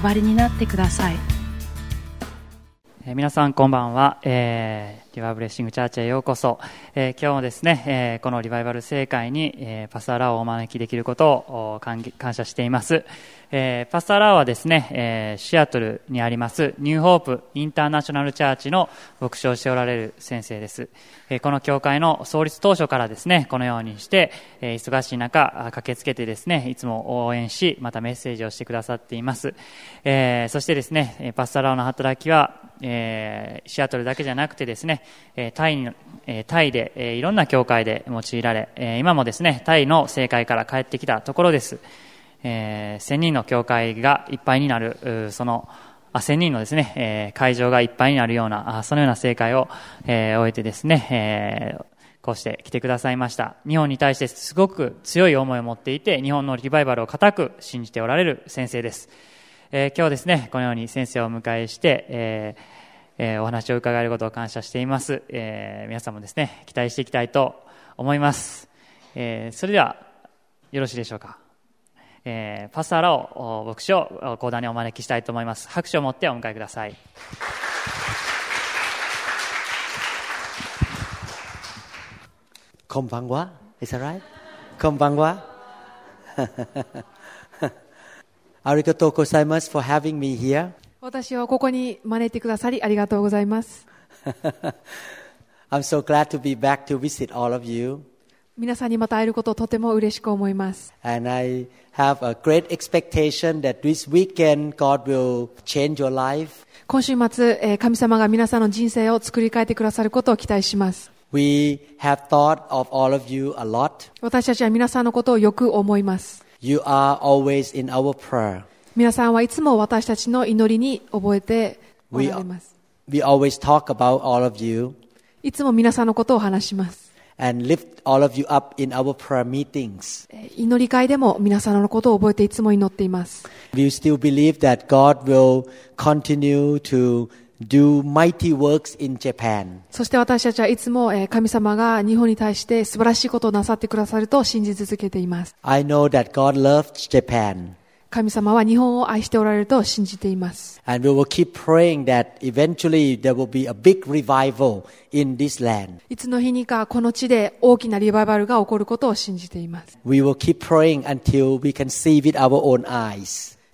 配りになってください、皆さんこんばんは、えーリバイブレッシングチャーチへようこそ、えー今日もですね、えーこのリバイバル聖会に、えーパスタラをお招きできることを感謝しています、えーパスタラはですね、えーシアトルにありますニューホープインターナショナルチャーチの牧師をしておられる先生です、えーこの教会の創立当初からですねこのようにして、えー忙しい中駆けつけてですねいつも応援しまたメッセージをしてくださっています、えーそしてですねパスタラの働きはえーシアトルだけじゃなくてですね、えータイえタイで、えーいろんな教会で用いられ、えー今もですね、タイの政界から帰ってきたところです。えー1000人の教会がいっぱいになる、その、あ千人のですね、えー会場がいっぱいになるような、あそのような政界を、えー終えてですね、えーこうして来てくださいました。日本に対してすごく強い思いを持っていて、日本のリバイバルを固く信じておられる先生です。えー今日ですね、このように先生をお迎えして、えーえーお話を伺えることを感謝しています。え皆さんもですね、期待していきたいと思います。えそれでは、よろしいでしょうか。えパスターラを、牧師を講談にお招きしたいと思います。拍手を持ってお迎えください。こんばんは Is that right? こんばんはありがとうございます for having me here. 私をここに招いてくださりありがとうございます。I'm so glad to be back to visit all of you. 皆さんにまた会えることをとても嬉しく思います。And I have a great expectation that this weekend God will change your life. 今週末、えー神様が皆さんの人生を作り変えてくださることを期待します。We have thought of all of you a lot. 私たちは皆さんのことをよく思います。You are always in our prayer. 皆さんはいつも私たちの祈りに覚えてお We, られます。we always talk about all of you いつも皆さんのことを話します。and lift all of you up in our prayer meetings. えー祈り会でも皆さんのことを覚えていつも祈っています。We still believe that God will continue to そして私たちはいつも神様が日本に対して素晴らしいことをなさってくださると信じ続けています。神様は日本を愛しておられると信じています。いつの日にかこの地で大きなリバイバルが起こることを信じています。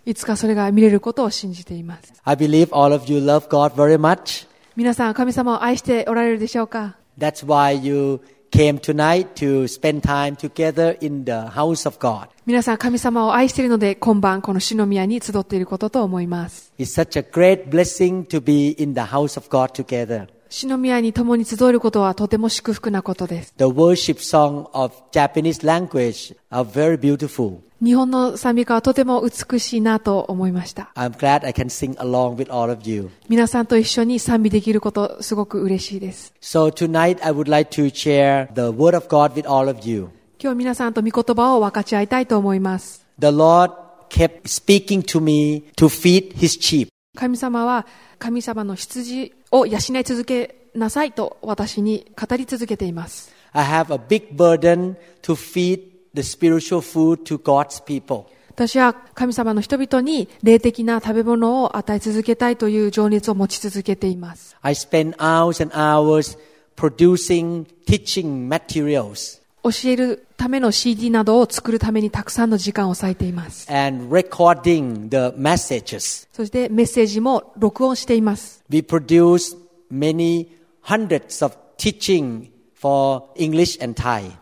いつかそれが見れることを信じています。I believe all of you love God very much. 皆さん、神様を愛しておられるでしょうか That's why you came tonight to spend time together in the house of God. 皆さん、神様を愛しているので、今晩この篠宮に集っていることと思います。It's such a great blessing to be in the house of God together. 篠宮に共に集えることはとても祝福なことです。The worship song of Japanese language are very beautiful. 日本の賛美歌はとても美しいなと思いました。I'm glad I can sing along with all of you. 皆さんと一緒に賛美できること、すごく嬉しいです。So tonight I would like to share the word of God with all of you. 今日皆さんと御言葉を分かち合いたいと思います。The Lord kept speaking to me to feed his sheep. 神様は神様の羊を養い続けなさいと私に語り続けています。I have a big burden to feed the spiritual food to God's people. 私は神様の人々に霊的な食べ物を与え続けたいという情熱を持ち続けています。I spend hours and hours producing teaching materials 教えるための CD などを作るためにたくさんの時間を割いています。and recording the messages. そしてメッセージも録音しています。We produce many hundreds of teaching for English and Thai.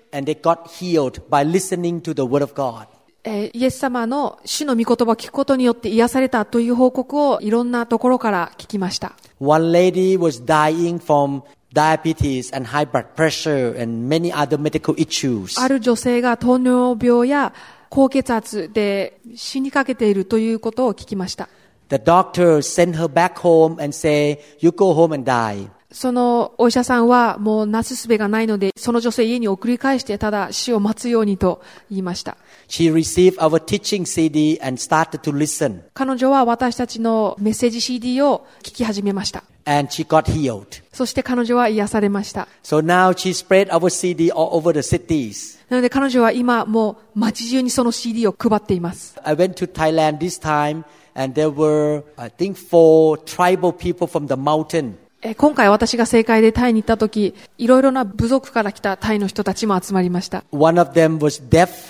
and they got healed by listening to the Word of God. えーイエス様の主の御言葉を聞くことによって癒されたという報告をいろんなところから聞きました。One lady was dying from diabetes and high blood pressure and many other medical issues. ある女性が糖尿病や高血圧で死にかけているということを聞きました。The doctor sent her back home and say, "You go home and die." そのお医者さんはもうなすすべがないので、その女性家に送り返してただ死を待つようにと言いました。She received our teaching CD and started to listen, 彼女は私たちのメッセージ CD を聞き始めました。and she got healed. そして彼女は癒されました。So now she spread our CD all over the cities. なので彼女は今もう街中にその CD を配っています。I went to Thailand this time, and there were, I think, four tribal people from the mountain. 今回私が正解でタイに行ったとき、いろいろな部族から来たタイの人たちも集まりました。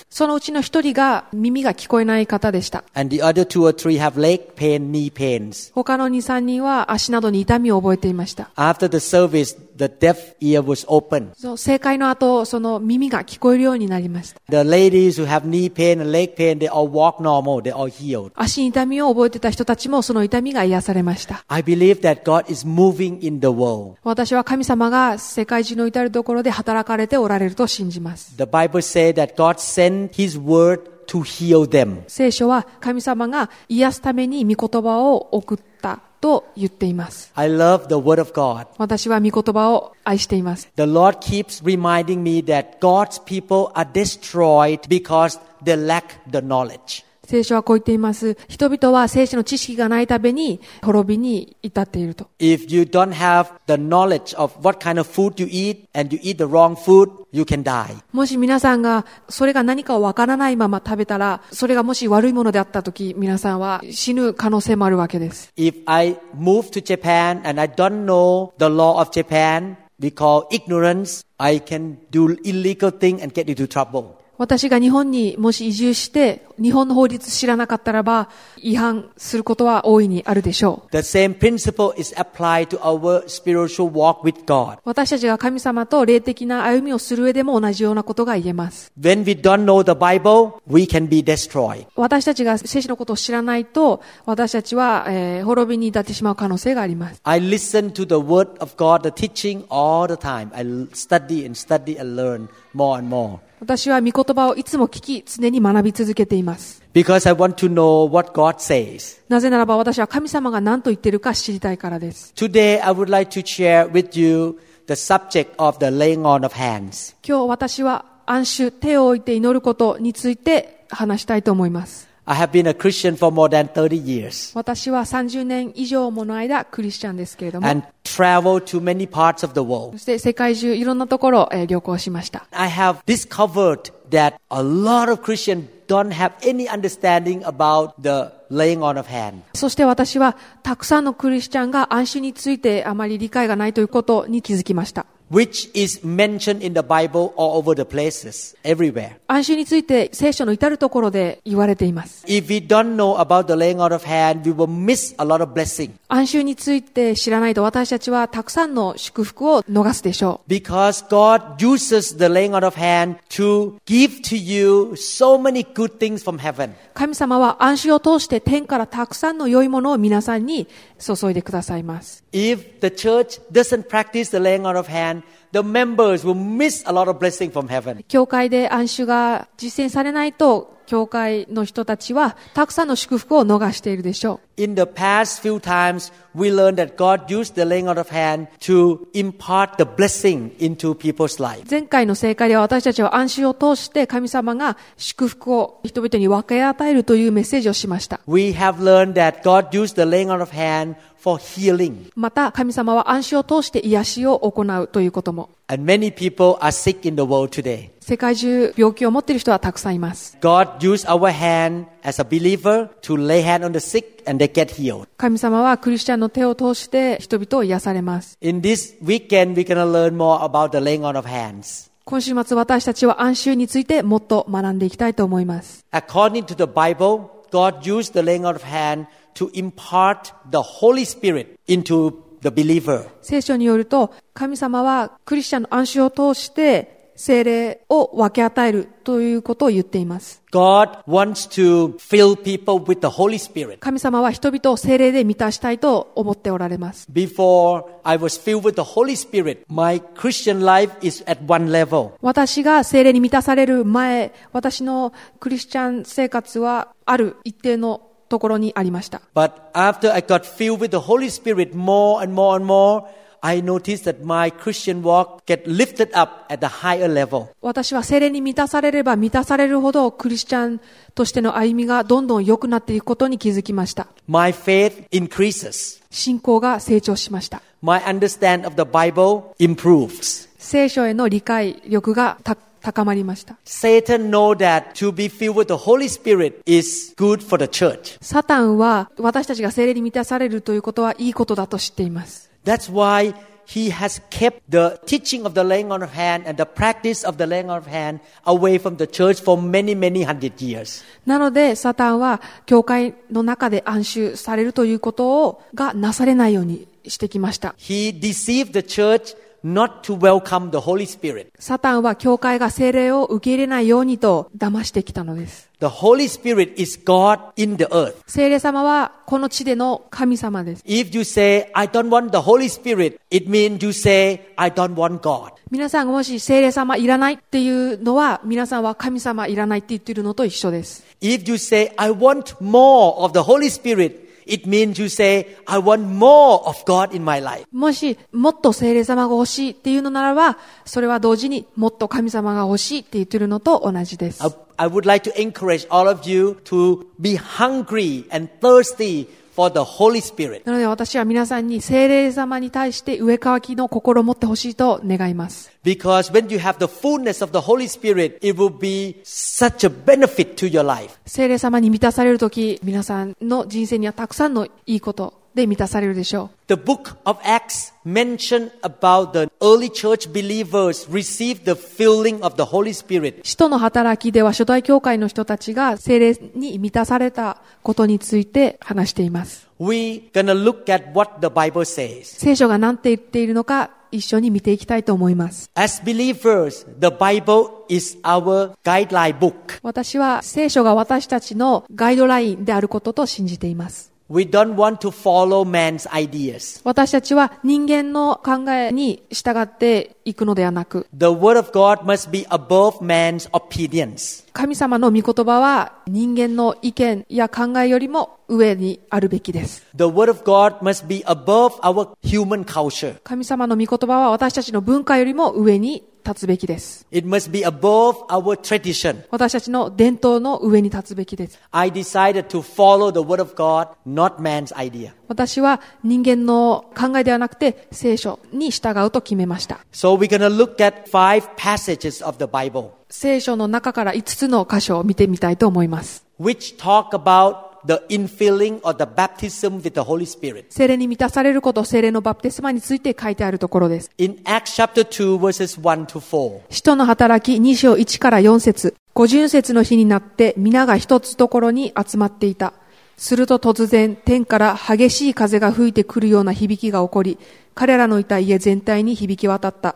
そのうちの一人が耳が聞こえない方でした。他の二三人は足などに痛みを覚えていました。After 正解の後、その耳が聞こえるようになりました。足に痛みを覚えてた人たちもその痛みが癒されました。In the world. 私は神様が世界中の至るところで働かれておられると信じます。The Bible says that God sent His word to heal them. 聖書は神様が癒すために御言葉を送ったと言っています。I love the word of God. 私は御言葉を愛しています。The Lord keeps reminding me that God's people are destroyed because they lack the knowledge. 聖書はこう言っています。人々は聖書の知識がないために滅びに至っていると。If you don't have the knowledge of what kind of food you eat and you eat the wrong food, you can die. もし皆さんがそれが何かをわからないまま食べたら、それがもし悪いものであったとき、皆さんは死ぬ可能性もあるわけです。If I move to Japan and I don't know the law of Japan, we call ignorance, I can do illegal thing and get into trouble. 私が日本にもし移住して、日本の法律知らなかったらば、違反することは大いにあるでしょう。私たちが神様と霊的な歩みをする上でも同じようなことが言えます。私たちが聖書のことを知らないと、私たちは、えー、滅びに至ってしまう可能性があります。I listen to the word of God, the teaching all the time.I study and study and learn more and more. 私は御言葉をいつも聞き、常に学び続けています。Because I want to know what God says. なぜならば私は神様が何と言っているか知りたいからです。Today, I would like to share with you the subject of the laying on of hands. 今日私は安守、手を置いて祈ることについて話したいと思います。I have been a Christian for more than 30 years 私は30年以上もの間クリスチャンですけれども、and traveled to many parts of the world. そして世界中いろんなところ、えー旅行しました。I have discovered that a lot of Christians don't have any understanding about the laying on of hands. そして私はたくさんのクリスチャンが安守についてあまり理解がないということに気づきました。Which is mentioned in the Bible all over the places, everywhere. 安守について聖書の至るところで言われています。If we don't know about the laying on of hand, we will miss a lot of blessing 安守について知らないと私たちはたくさんの祝福を逃すでしょう。because God uses the laying on of hand to give to you so many good things from heaven. 神様は安守を通して天からたくさんの良いものを皆さんに注いでくださいます。 If the church doesn't practice the laying on of hand, the members will miss a lot of blessing from heaven. 教会で安守が実践されないと、教会の人たちはたくさんの祝福を逃しているでしょう。In the past few times, we learned that God used the laying on of hand to impart the blessing into people's life. 前回の正解では私たちは安守を通して神様が祝福を人々に分け与えるというメッセージをしました。We have learned that God used the laying on of hand また神様は安心を通して癒しを行うということも。世界中病気を持っている人はたくさんいます。神様はクリスチャンの手を通して人々を癒されます。今週末私たちは安心についてもっと学んでいきたいと思います。To impart the Holy Spirit into the believer. 聖書によると、神様はクリスチャンの暗衆を通して精霊を分け与えるということを言っています。God wants to fill people with the Holy Spirit. 神様は人々を精霊で満たしたいと思っておられます。Before I was filled with the Holy Spirit, my Christian life is at one level. 私が精霊に満たされる前、私のクリスチャン生活はある一定のところにありました。But after I got filled with the Holy Spirit more and more and more, I noticed that my Christian walk get lifted up at a higher level. 私は精霊に満たされれば満たされるほどクリスチャンとしての歩みがどんどん良くなっていくことに気づきました。My faith increases. 信仰が成長しました。My understand of the Bible improves. 聖書への理解力がた高まりました。Satan know that to be filled with the Holy Spirit is good for the church. サタンは私たちが精霊に満たされるということはいいことだと知っています。That's why he has kept the teaching of the laying on of hand and the practice of the laying on of hand away from the church for many, many hundred years. なので、サタンは教会の中で暗衆されるということをがなされないようにしてきました。He deceived the church not to welcome the Holy Spirit. サタンは教会が精霊を受け入れないようにと騙してきたのです。The Holy Spirit is God in the earth. 精霊様はこの地での神様です。If you say, I don't want the Holy Spirit, it means you say, I don't want God. 皆さんがもし精霊様いらないっていうのは、皆さんは神様いらないって言ってるのと一緒です。If you say, I want more of the Holy Spirit, it means you say, I want more of God in my life. もし、もっと精霊様が欲しいっていうのならば、それは同時にもっと神様が欲しいって言ってるのと同じです。I would like to encourage all of you to be hungry and thirsty for the Holy Spirit. なので私は皆さんに精霊様に対して上乾きの心を持ってほしいと願います。Because when you have the fullness of the Holy Spirit, it will be such a benefit to your life. 精霊様に満たされるとき、皆さんの人生にはたくさんのいいことで満たされるでしょう。The book of Acts mentioned about the early church believers received the filling of the Holy Spirit. 使徒の働きでは初代教会の人たちが精霊に満たされたことについて話しています。We gonna look at what the Bible says. 聖書が何て言っているのか一緒に見ていきたいと思います。As believers, the Bible is our guideline book. 私は聖書が私たちのガイドラインであることと信じています。We don't want to follow man's ideas. 私たちは人間の考えに従っていくのではなく、The Word of God must be above man's opinions. 神様の御言葉は人間の意見や考えよりも上にあるべきです。The Word of God must be above our human culture. 神様の御言葉は私たちの文化よりも上に立つべきです。It must be above our tradition. 私たちの伝統の上に立つべきです。I decided to follow the Word of God, not man's idea. 私は人間の考えではなくて聖書に従うと決めました。So we're to look at five passages of the Bible 聖書の中から5つの箇所を見てみたいと思います。which talk about the infilling or the baptism with the Holy Spirit. 聖霊に満たされること、聖霊のバプテスマについて書いてあるところです。In Acts chapter 2 verses 1 to 4. 使徒の働き2章1から4節五巡節の日になって皆が一つところに集まっていた。すると突然天から激しい風が吹いてくるような響きが起こり、彼らのいた家全体に響き渡った。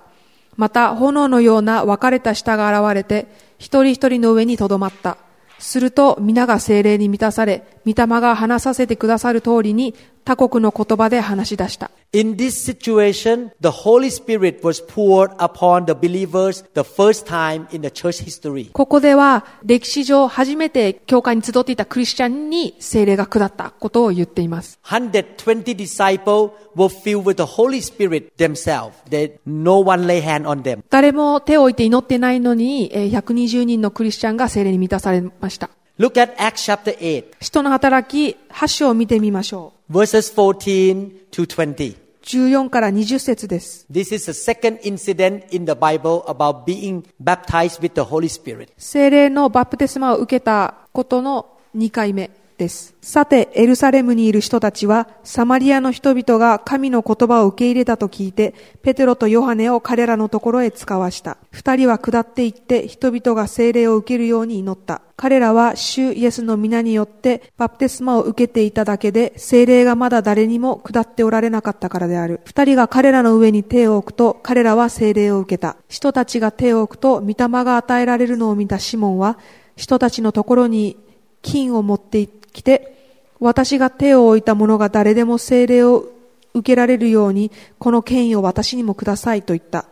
また炎のような分かれた舌が現れて、一人一人の上にとどまった。すると皆が精霊に満たされ、御霊が話させてくださる通りに他国の言葉で話し出した。In this situation, the Holy Spirit was poured upon the believers the first time in the church history. ここでは歴史上初めて教会に集っていたクリスチャンに聖霊が下ったことを言っています。120 disciples were filled with the Holy Spirit themselves. They, no one lay hand on them. 誰も手を置いて祈ってないのに、えー120人のクリスチャンが聖霊に満たされました。Look at Acts chapter 8, 使徒の働き8章を見てみましょう。verses 14 to20. 14から20節です。This is the second incident in the Bible about being baptized with the Holy Spirit. 精霊のバプテスマを受けたことの2回目です。さて、エルサレムにいる人たちは、サマリアの人々が神の言葉を受け入れたと聞いて、ペテロとヨハネを彼らのところへ使わした。二人は下って行って、人々が精霊を受けるように祈った。彼らは主イエスの皆によってバプテスマを受けていただけで、精霊がまだ誰にも下っておられなかったからである。二人が彼らの上に手を置くと、彼らは精霊を受けた。人たちが手を置くと、御霊が与えられるのを見たシモンは、人たちのところに金を持って行っ来て、私が手を置いた者が誰でも精霊を受けられるように、この権威を私にもくださいと言った。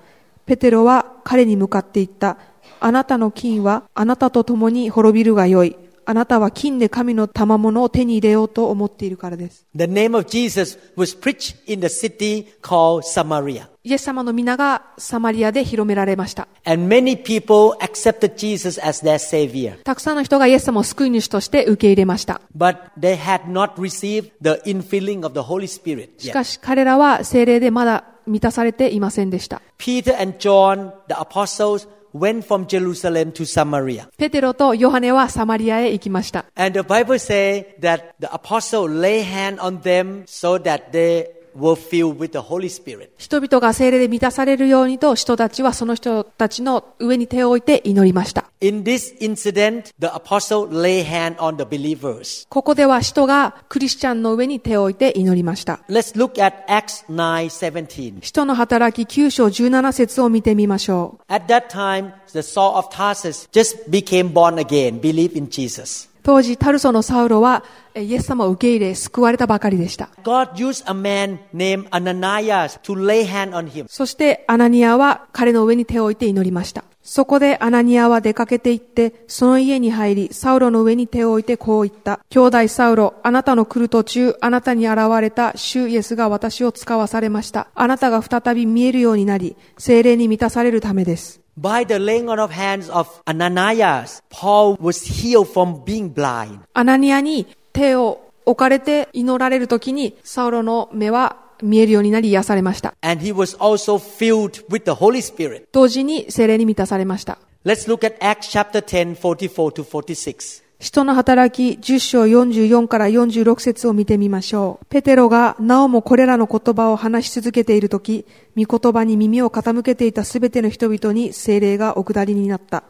ペテロは彼に向かって言った。あなたの金はあなたと共に滅びるがよい。あなたは金で神の賜物を手に入れようと思っているからです。The name of Jesus was preached in the city called Samaria. イエス様の皆がサマリアで広められました。And many people accepted Jesus as their savior. たくさんの人がイエス様を救い主として受け入れました。But they had not received the infilling of the Holy Spirit し.かし彼らは精霊でまだ満たされていませんでした。Peter and John, the apostles, went from Jerusalem to Samaria. ペテロとヨハネはサマリアへ行きました。 And the Bible says that the apostle lay hand on them so that they 人々が精霊で満たされるようにと、人たちはその人たちの上に手を置いて祈りました。ここでは人がクリスチャンの上に手を置いて祈りました。人の働き9章17節を見てみましょう。At. 当時タルソのサウロはえイエス様を受け入れ救われたばかりでした。そしてアナニアは彼の上に手を置いて祈りました。そこでアナニアは出かけて行って、その家に入り、サウロの上に手を置いてこう言った。兄弟サウロ、あなたの来る途中、あなたに現れた主イエスが私を使わされました。あなたが再び見えるようになり、精霊に満たされるためです。By the laying on of hands of Ananias, Paul was healed from being blind. アナニアに手を置かれて祈られる時に、サウロの目は見えるようになり癒されました。 And he was also filled with the Holy Spirit. 同時に精霊に満たされました。 Let's look at Acts chapter 10, 44 to 46. 人の働き10章44から46節を見てみましょう。ペテロがなおもこれらの言葉を話し続けているとき、御言葉に耳を傾けていたすべての人々に精霊がお下りになった。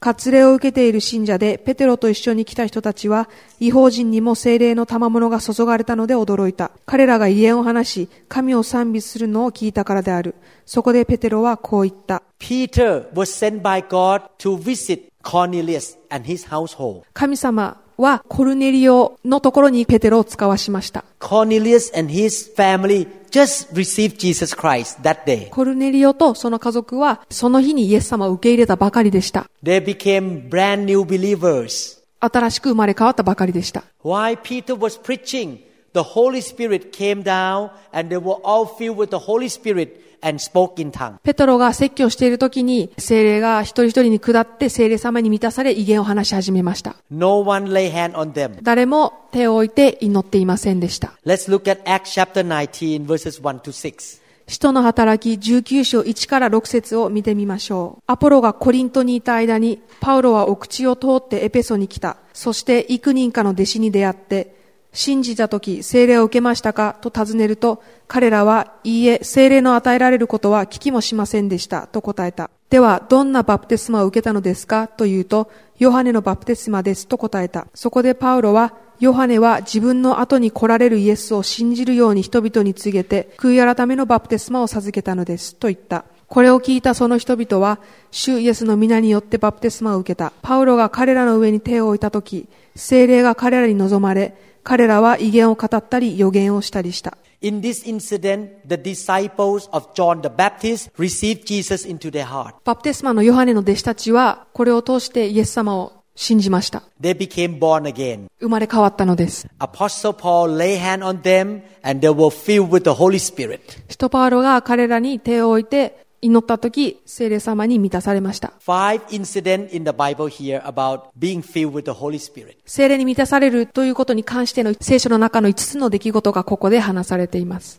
割礼を受けている信者でペテロと一緒に来た人たちは、違法人にも精霊の賜物が注がれたので驚いた。彼らが威厳を話し、神を賛美するのを聞いたからである。そこでペテロはこう言った。Peter was sent by God to visit Cornelius and his household. 神様はコルネリオのところにペテロを使わしました。Cornelius and his family just received Jesus Christ that day. コルネリオとその家族はその日にイエス様を受け入れたばかりでした。They became brand new believers. 新しく生まれ変わったばかりでした。While Peter was preaching, the Holy Spirit came down and they were all filled with the Holy Spirit and spoke in tongues. ペトロが説教している時に精霊が一人一人に下って精霊様に満たされ威厳を話し始めました。No one lay hand on them. 誰も手を置いて祈っていませんでした。Let's look at Acts chapter 19 verses 1 to 6. 使徒の働き19章1から6節を見てみましょう。アポロがコリントにいた間に、パウロは奥地を通ってエペソに来た。そして幾人かの弟子に出会って、信じた時、聖霊を受けましたか？と尋ねると、彼らは、いいえ、聖霊の与えられることは聞きもしませんでした、と答えた。では、どんなバプテスマを受けたのですか？と言うと、ヨハネのバプテスマです、と答えた。そこでパウロは、ヨハネは自分の後に来られるイエスを信じるように人々に告げて、悔い改めのバプテスマを授けたのです、と言った。これを聞いたその人々は、主イエスの皆によってバプテスマを受けた。パウロが彼らの上に手を置いたとき、聖霊が彼らに望まれ、彼らは威厳を語ったり予言をしたりした。In this incident, the disciples of John the Baptist received Jesus into their heart. バプテスマのヨハネの弟子たちは、これを通してイエス様を信じました。They became born again. 生まれ変わったのです。Apostle Paul lay hand on them and they were filled with the Holy Spirit. 使徒パウロが彼らに手を置いて祈った時聖霊様に満たされました。聖霊に満たされるということに関しての聖書の中の5つの出来事がここで話されています。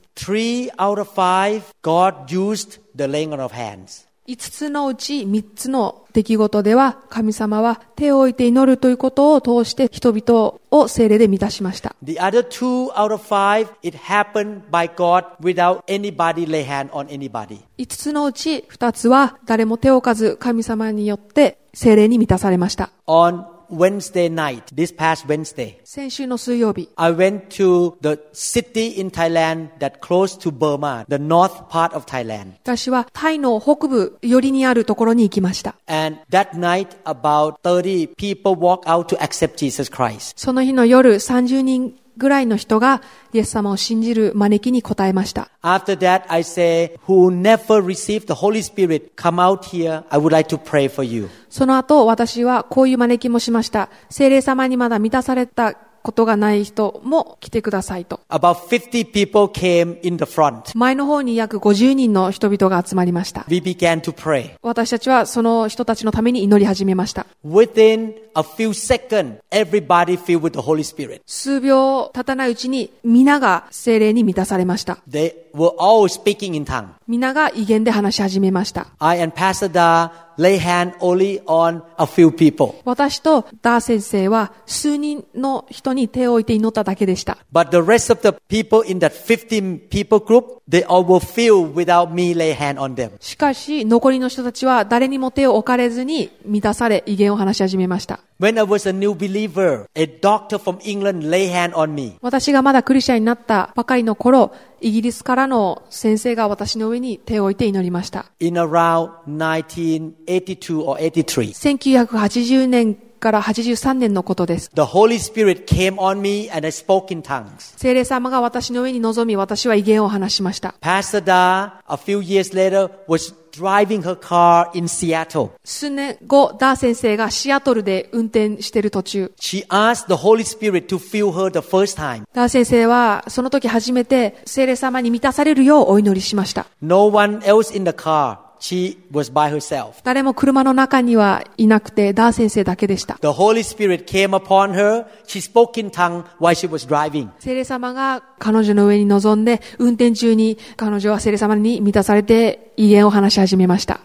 5つのうち3つの出来事では神様は手を置いて祈るということを通して人々を聖霊で満たしました。The other two out of five, it happened by God without anybody lay hand on anybody. 5つのうち2つは誰も手を置かず神様によって聖霊に満たされました。On Wednesday night, this past Wednesday, 先週の水曜日、 I went to the city in Thailand that close to Burma, the north part of Thailand. 私はタイの北部寄りにあるところに行きました。 And that night, about 30 people walked out to accept Jesus Christ. その日の夜30人 ぐらいの人がイエス様を信じる招きに答えました。After that, I say, who never received the Holy Spirit, come out here. I would like to pray for you. その後私はこういう招きもしました。聖霊様にまだ満たされたことがない人も来てくださいと。About 50 people came in the front. 前の方に約50人の人々が集まりました。We began to pray. 私たちはその人たちのために祈り始めました。Within a few seconds, everybody filled with the Holy Spirit. 数秒経たないうちに皆が聖霊に満たされました。They were all speaking in tongue. 皆が威厳で話し始めました。I and Pastor Da lay hand only on a few people. 私とダー先生は数人の人に手を置いて祈っただけでした。But the rest of the people in that 15 people group, they all were filled without me lay hand on them. しかし残りの人たちは誰にも手を置かれずに満たされ威厳を話し始めました。When I was a new believer, a doctor from England lay hand on me. 私がまだクリスチャンになったばかりの頃、イギリスからの先生が私の上に手を置いて祈りました。in around 1982 or 83. 1980年から83年のことです。The Holy Spirit came on me and I spoke in tongues. 聖霊様が私の上に臨み、私は威厳を話しました。Pastor Da, a few years later, was driving her car in Seattle. 数年後、ダー先生がシアトルで運転している途中、She asked the Holy Spirit to fill her the first time. ダー先生はその時初めて聖霊様に満たされるようお祈りしました。No one else in the car. 誰も車の中にはいなくて、ダー先生だけでした。聖霊様が彼女の上に臨んで、運転中に彼女は聖霊様に満たされて、遺言を話し始めました。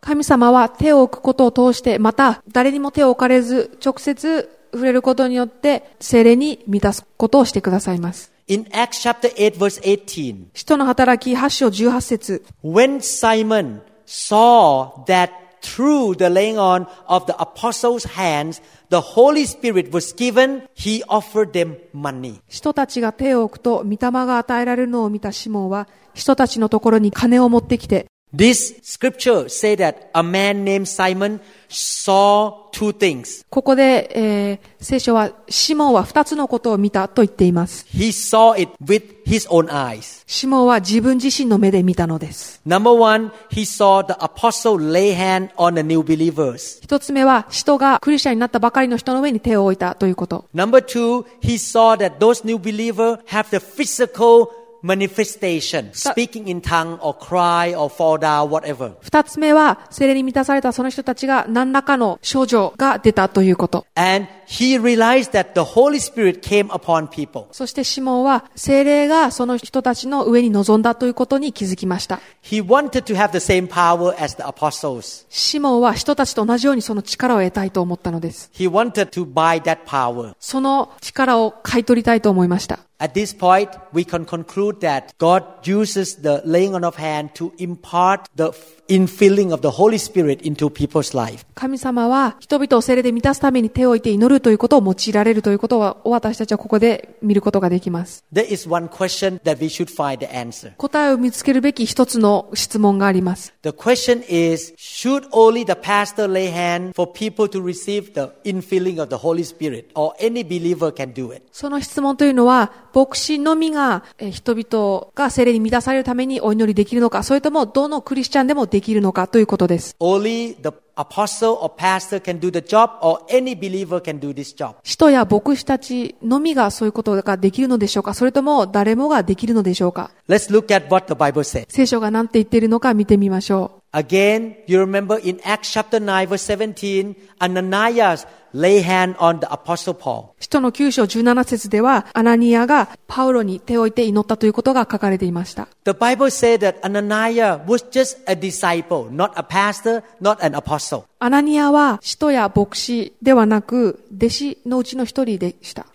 神様は手を置くことを通して、また誰にも手を置かれず、直接触れることによって、精霊に満たすことをしてくださいます。In Acts chapter 8 verse 18, 使徒の働き8章18節 when Simon saw that through the laying on of the apostles' hands, the Holy Spirit was given, he offered them money. 人たちが手を置くと、御霊が与えられるのを見たシモンは、人たちのところに金を持ってきて、 This scripture say that a man named Simon saw two things. ここで、えー聖書は、シモンは二つのことを見たと言っています。He saw it with his own eyes. シモンは自分自身の目で見たのです。Number one, he saw the apostle lay hand on the new believers. 一つ目は、人がクリスチャンになったばかりの人の上に手を置いたということ。Number two, he saw that those new believers have the physical manifestation, speaking in tongue or cry or fall down, whatever. 二つ目は、精霊に満たされたその人たちが何らかの症状が出たということ。And he realized that the Holy Spirit came upon people. そしてシモンは、精霊がその人たちの上に臨んだということに気づきました。He wanted to have the same power as the apostles. シモンは人たちと同じようにその力を得たいと思ったのです。He wanted to buy that power. その力を買い取りたいと思いました。At this point, we can conclude that God uses the laying on of hand to impart the infilling of the Holy Spirit into people's life. 神様は人々を精霊で満たすために手を置いて祈るということを用いられるということは私たちはここで見ることができます。 There is one question that we should find the answer. 答えを見つけるべき一つの質問があります。 The question is, should only the pastor lay hand for people to receive the infilling of the Holy Spirit or any believer can do it? その質問というのは、 牧師のみが人々が精霊に満たされるためにお祈りできるのか、それともどのクリスチャンでもできるのかということです。人や牧師たちのみがそういうことができるのでしょうか？それとも誰もができるのでしょうか？聖書が何て言っているのか見てみましょう。人の九章十七節では、アナニアがパウロに手を置いて祈ったということが書かれていました。アナニアは人や牧師ではなく、弟子のうちの一人でした。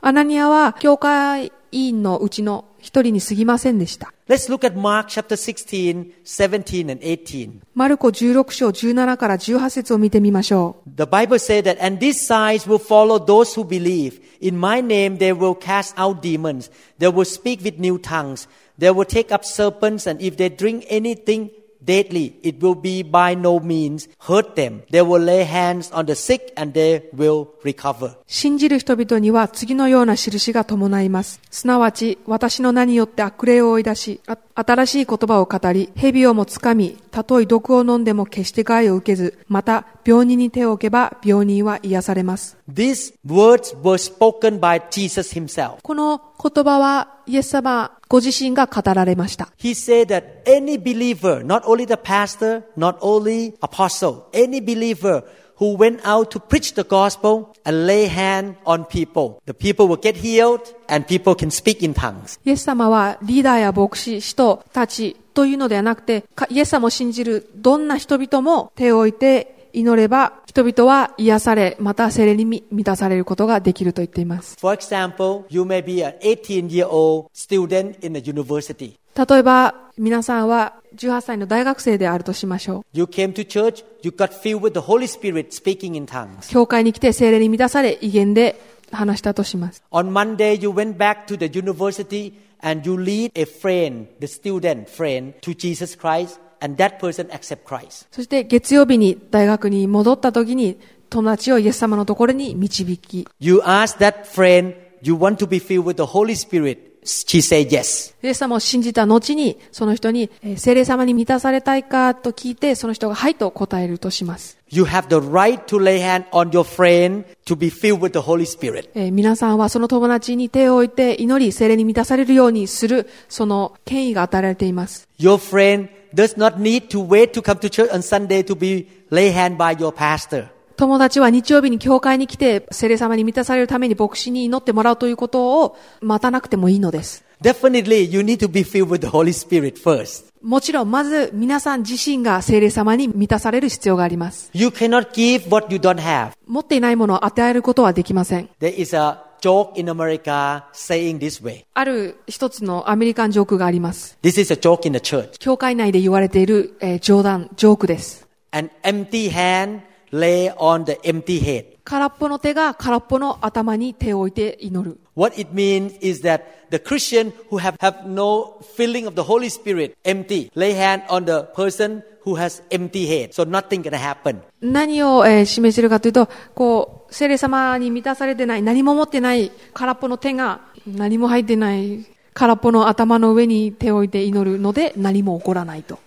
アナニアは教会員のうちの一人に過ぎませんでした。Let's look at Mark chapter 16, 17 and 18. マルコ16章17から18節を見てみましょう。The Bible says that, and these signs will follow those who believe. In my name they will cast out demons. They will speak with new tongues. They will take up serpents, and if they drink anything deadly, it will be by no means hurt them. They will lay hands on the sick, and they will recover. 信じる人々には次のような印が伴います。すなわち、私の名によって悪霊を追い出し、あ 新しい言葉を語り、蛇をもつかみ、たとえ毒を飲んでも決して害を受けず、また、病人に手を置けば病人は癒されます。These words were spoken by Jesus himself. この言葉は、イエス様ご自身が語られました。He said that any believer, not only the pastor, not only apostle, any believer who went out to preach the gospel and lay hand on people, the people will get healed and people can speak in tongues. イエス様はリーダーや牧師、使徒たちというのではなくて、イエス様を信じるどんな人々も手を置いて祈れば、人々は癒され、また精霊に満満たされることができると言っています。For example, you may be an 18 year old student in a university. 例えば、皆さんは18歳の大学生であるとしましょう。You came to church, you got filled with the Holy Spirit speaking in tongues. 教会に来て精霊に満たされ、威厳で話したとします。On Monday, you went back to the university and you lead a friend, the student friend, to Jesus Christ, and that person accept Christ. そして月曜日に大学に戻った時に、友達をイエス様のところに導き、You ask that friend, you want to be filled with the Holy Spirit. She say yes. イエス様を信じた後に、その人に、えー聖霊様に満たされたいかと聞いて、その人がはいと答えるとします。You have the right to lay hand on your friend to be filled with the Holy Spirit. えー皆さんはその友達に手を置いて祈り、聖霊に満たされるようにする、その権威が与えられています。Your friend does not need to wait to come to church on Sunday to be lay hand by your pastor. 友達は日曜日に教会に来て、聖霊様に満たされるために牧師に祈ってもらうということを待たなくてもいいのです。Definitely, you need to be filled with the Holy Spirit first. もちろん、まず皆さん自身が聖霊様に満たされる必要があります。You cannot give what you don't have. 持っていないものを与えることはできません。There is a joke in America saying this way. ある一つのアメリカンジョークがあります。This is a joke in the church. 教会内で言われている、えー冗談、ジョークです。An empty hand lay on the empty head. 空っぽの手が空っぽの頭に手を置いて祈る。What it means is that the Christian who have, have no feeling of the Holy Spirit, empty, lay hand on the person who has empty head, so nothing gonna happen. 何を、えー、示しているかというと、こう、聖霊様に満たされてない、何も持ってない、空っぽの手が、何も入ってない、空っぽの頭の上に手を置いて祈るので、何も起こらないと。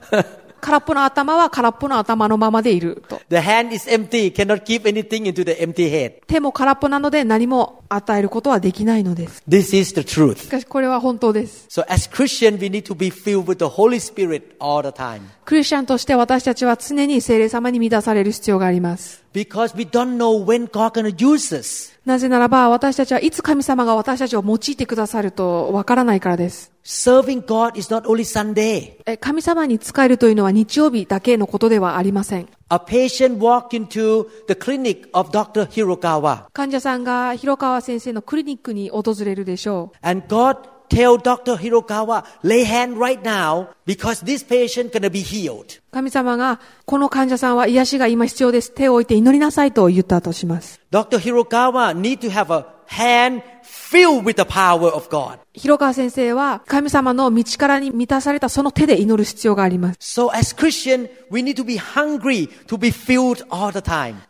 空っぽの頭は空っぽの頭のままでいると。手も空っぽなので何も与えることはできないのです。This is the truth. しかしこれは本当です。So、クリスチャンとして私たちは常に聖霊様に満たされる必要があります。なぜならば私たちはいつ神様が私たちを用いてくださるとわからないからです。え神様に仕えるというのは日曜日だけのことではありません。A patient walked into the clinic of Dr. Hirokawa 患者さんが広川先生のクリニックに訪れるでしょう。and God tell Dr. Hirokawa, lay hand right now because this patient gonna be healed. 神様が、この患者さんは癒しが今必要です。手を置いて祈りなさいと言ったとします。Dr. Hirokawa need to have a hand 広川先生は神様の道からに満たされたその手で祈る必要があります。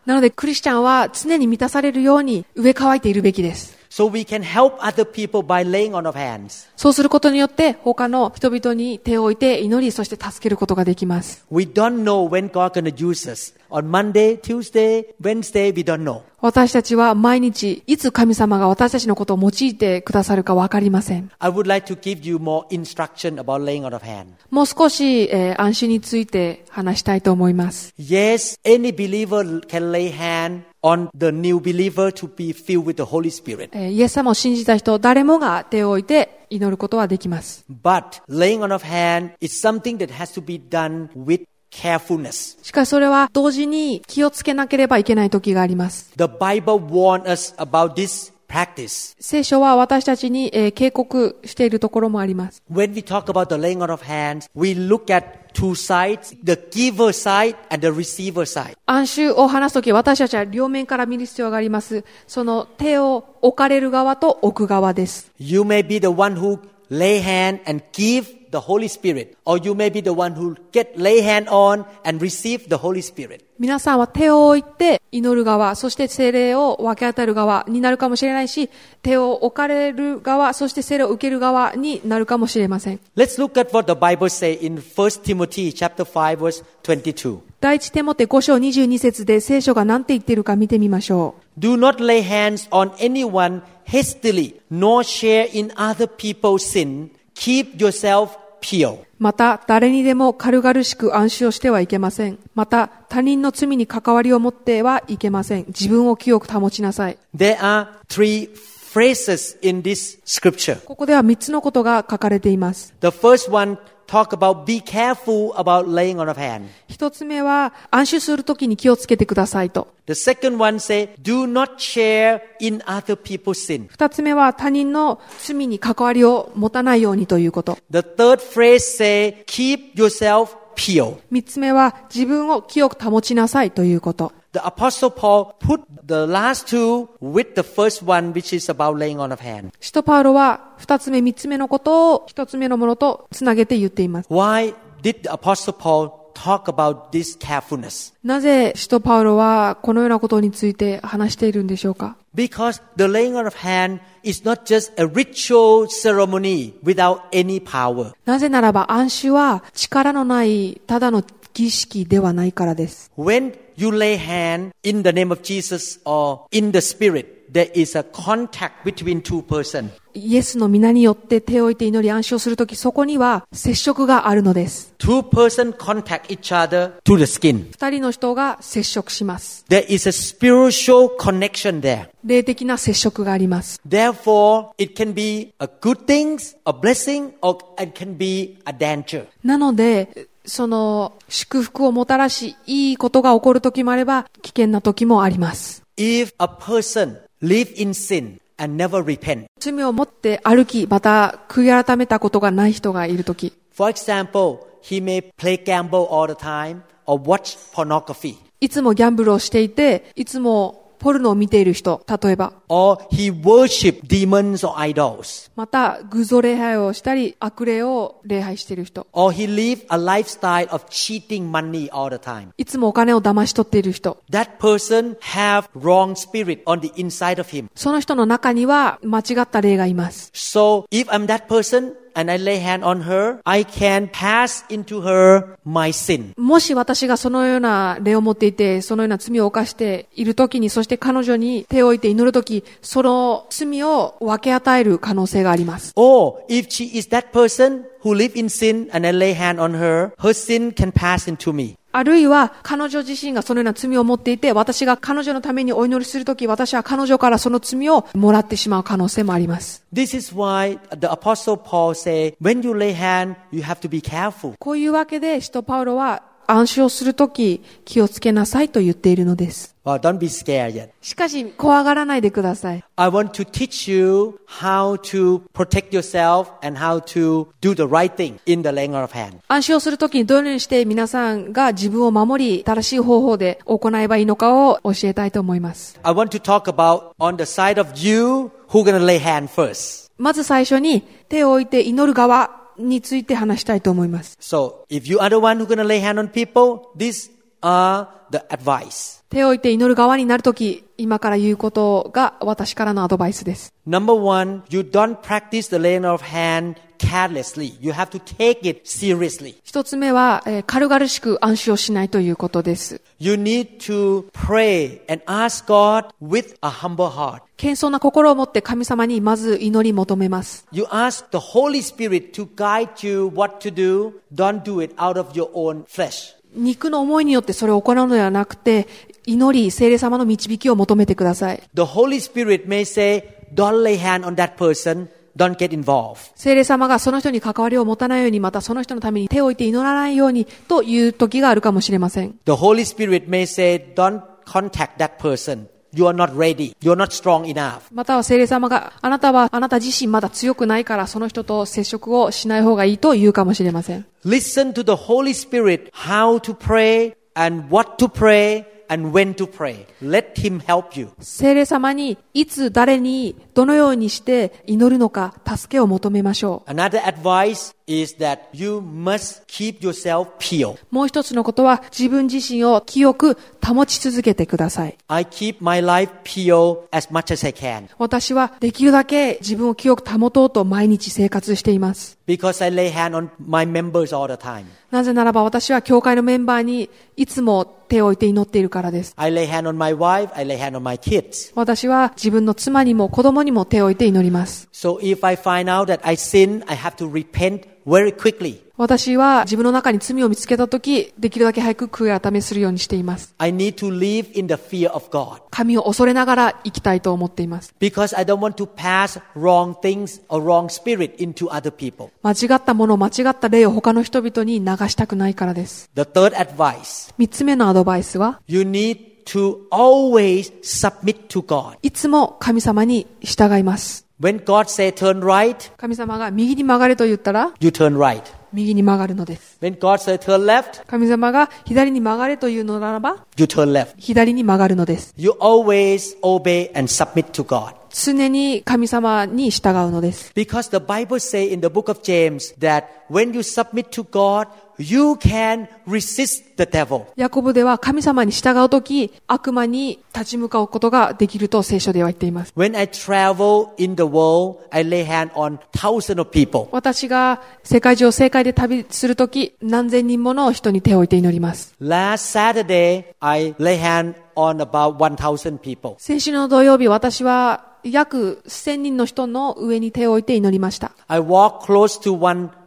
なので、クリスチャンは常に満たされるように植え乾いているべきです。So we can help other people by laying on of hands. そうすることによって他の人々に手を置いて祈りそして助けることができます。We don't know when God gonna use us. On Monday, Tuesday, Wednesday, we don't know. 私たちは毎日いつ神様が私たちのことを用いてくださるかわかりません。I would like to give you more instruction about laying on of hands. もう少し、えー安心について話したいと思います。Yes, any believer can lay hand on the new believer to be filled with the Holy Spirit. えーイエス様を信じた人、誰もが手を置いて祈ることはできます。But laying on of hand is something that has to be done with carefulness. しかしそれは同時に気をつけなければいけない時があります。The Bible warns us about this practice. 聖書は私たちに、えー警告しているところもあります。When we talk about the laying on of hands, we look at two sides, the giver side and the receiver side. 暗衆を話すとき、私たちは両面から見る必要があります。その手を置かれる側と置く側です。You may be the one who lay hand and give the Holy Spirit, or you may be the one who get lay hand on and receive the Holy Spirit. 皆さんは手を置いて祈る側、そして精霊を分け与える側になるかもしれないし、手を置かれる側、そして精霊を受ける側になるかもしれません。Let's look at what the Bible say in 1 Timothy chapter 5 verse 22. 第一テモテ5章22節で聖書が何て言っているか見てみましょう。Do not lay hands on anyone hastily, nor share in other people's sin. Keep yourself pure. また、誰にでも軽々しく暗視をしてはいけません。また、他人の罪に関わりを持ってはいけません。自分を清く保ちなさい。There are three phrases in this scripture. ここでは3つのことが書かれています。The first one talk about be careful about laying on of hand. 一つ目は、暗視するときに気をつけてくださいと。The second one say do not share in other people's sin. 二つ目は、他人の罪に関わりを持たないようにということ。The third phrase say keep yourself pure. 三つ目は、自分を清く保ちなさいということ。The apostle Paul put the last two with the first one which is about laying on of hand. 使徒パウロは、二つ目、三つ目のことを一つ目のものとつなげて言っています。Why did the apostle Paul talk about this carefulness? なぜ使徒パウロはこのようなことについて話しているんでしょうか Because the laying on of hand is not just a ritual ceremony without any power. なぜならば暗視は力のないただの儀式ではないからです。When you lay hand in the name of Jesus or in the spirit, イエスの皆によって手を置いて祈り暗唱するとき、そこには接触があるのです。二人の人が接触します。霊的な接触があります。なので、その祝福をもたらし、いいことが起こるときもあれば、危険なときもあります。Live in sin and never repent, 罪を持って歩き、また悔い改めたことがない人がいるとき、for example, he may play gamble all the time or watch pornography. いつもギャンブルをしていて、いつもポルノを見ている人、例えば。また、偶像礼拝をしたり、悪霊を礼拝している人。いつもお金を騙し取っている人。その人の中には間違った霊がいます。and I lay hand on her, I can pass into her my sin. もし私がそのような霊を持っていて、そのような罪を犯しているときに、そして彼女に手を置いて祈るとき、その罪を分け与える可能性があります。 Or if she is that person who live in sin and I lay hand on her, her sin can pass into me. あるいは、彼女自身がそのような罪を持っていて、私が彼女のためにお祈りするとき、私は彼女からその罪をもらってしまう可能性もあります。This is why the apostle Paul say, when you lay hand, you have to be careful. こういうわけで、使徒パウロは、暗唱すると気をつけなさいと言っているのです。しかし、怖がらないでください。Right、暗唱するときにどのようにして皆さんが自分を守り、正しい方法で行えばいいのかを教えたいと思います。まず最初に手を置いて祈る側。について話したいと思います。 So if you are the one who gonna lay hand on people, these are the advice. 手を置いて祈る側になるとき、今から言うことが私からのアドバイスです。Number one, you don't practice the laying of hand carelessly. You have to take it seriously. 一つ目は、えー軽々しく暗唱しないということです。You need to pray and ask God with a humble heart. 謙遜な心を持って神様にまず祈り求めます。You ask the Holy Spirit to guide you what to do. Don't do it out of your own flesh. 肉の思いによってそれを行うのではなくて、祈り、聖霊様の導きを求めてください。The Holy Spirit may say, don't lay hand on that person. Don't get involved. 聖霊様がその人に関わりを持たないように、またその人のために手を置いて祈らないようにという時があるかもしれません。The Holy Spirit may say, don't contact that person. You are not ready. You are not strong enough. または聖霊様があなたはあなた自身まだ強くないからその人と接触をしない方がいいと言うかもしれません。Listen to the Holy Spirit how to pray and what to pray and when to pray. Let Him help you. 聖霊様にいつ誰に どのようにして祈るのか、助けを求めましょう。もう一つのことは、自分自身を清く保ち続けてください。私はできるだけ自分を清く保とうと毎日生活しています。なぜならば私は教会のメンバーにいつも手を置いて祈っているからです。私は自分の妻にも子供にも手を置いて祈ります。So if I find out that I sin, I have to repent very quickly. 私は自分の中に罪を見つけたとき、できるだけ早く悔い改めするようにしています。I need to live in the fear of God 神を恐れながら生きたいと思っています。because I don't want to pass wrong things or wrong spirit into other people. 間違ったもの、間違った霊を他の人々に流したくないからです。The third advice, 三つ目のアドバイスは、you need to always submit to God. いつも神様に従います。 When God say turn right, 神様が右に曲がれと言ったら、 you turn right. 右に曲がるのです。 When God say turn left, 神様が左に曲がれというのならば、 you turn left. 左に曲がるのです。 You always obey and submit to God. 常に神様に従うのです。 Because the Bible say in the book of James that when you submit to God, You can resist the devil. ヤコブでは神様に従うとき、悪魔に立ち向かうことができると聖書では言っています。私が世界中を世界で旅するとき、何千人もの人に手を置いて祈ります。Last 先週の土曜日、私は約千人の人の上に手を置いて祈りました。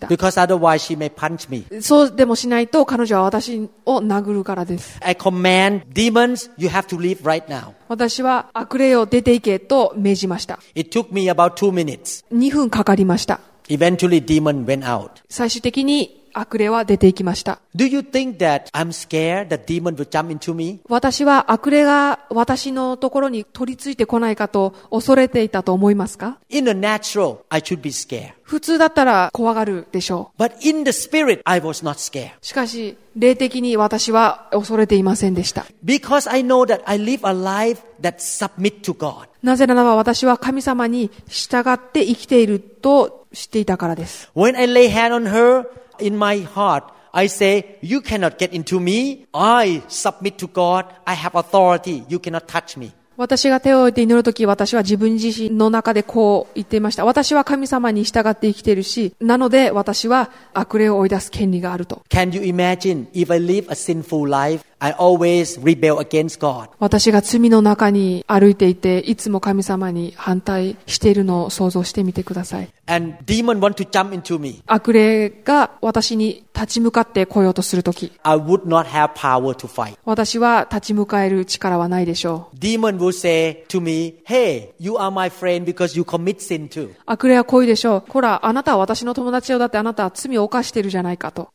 because otherwise she may punch me. そうでもしないと彼女は私を殴るからです。I command demons, you have to leave right now. 私は悪霊を出ていけと命じました。It took me about two minutes. 2分かかりました。Eventually demon went out. 最終的に悪霊は出ていきました。Do you think that I'm scared that demon will jump into me? 私は悪霊が私のところに取り付いてこないかと恐れていたと思いますか In the natural, I should be scared. 普通だったら怖がるでしょ But in the spirit, I was not scared. う。しかし、霊的に私は恐れていませんでした。Because I know that I live a life that submit to God. なぜならば私は神様に従って生きていると知っていたからです。When I lay hand on her in my heart, I say, You cannot get into me. I submit to God. I have authority. You cannot touch me. 私が手を置いて祈るとき、私は自分自身の中でこう言っていました。私は神様に従って生きているし、なので私は悪霊を追い出す権利があると。Can you imagine if I live a sinful life? 私が罪の中に歩いていて、いつも神様に反対しているのを想像してみてください。あくれが私に立ち向かってこようとするとき、私は立ち向かえる力はないでしょう。あくれは来いでしょう。ほら、あなたは私の友達よ。だってあなたは罪を犯してるじゃないかと。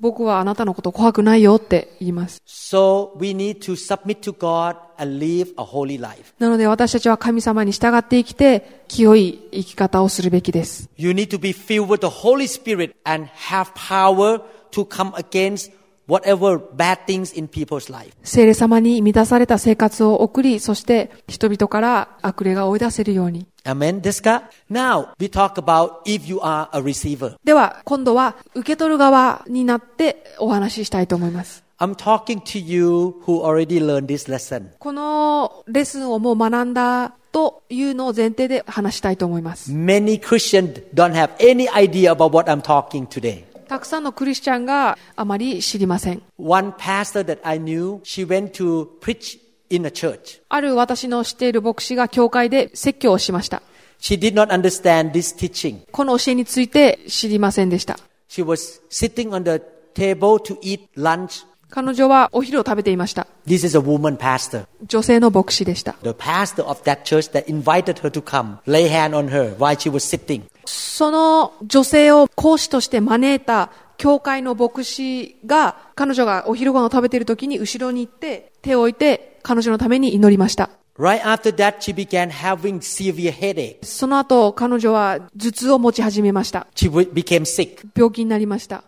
僕はあなたのこと怖くないよって。います。So we need to submit to God and live a holy life. なので私たちは神様に従って生きて、清い生き方をするべきです。You need to be filled with the Holy Spirit and have power to come against whatever bad things in people's life. 聖霊様に満たされた生活を送り、そして人々から悪霊が追い出せるように。Amen. ですか Now we talk about if you are a receiver. では、今度は受け取る側になってお話ししたいと思います。I'm talking to you who already learned this lesson. このレッスンをもう学んだというのを前提で話したいと思います。Many Christians don't have any idea about what I'm talking today. たくさんのクリスチャンがあまり知りません。One pastor that I knew, she went to preach in a church. ある私の知っている牧師が教会で説教をしました。She did not understand this teaching. この教えについて知りませんでした。She was sitting on the table to eat lunch. 彼女はお昼を食べていました。女性の牧師でした。その女性を講師として招いた教会の牧師が彼女がお昼ご飯を食べている時に後ろに行って手を置いて彼女のために祈りました。Right after that, she began having severe headache. その後、彼女は頭痛を持ち始めました。病気になりました。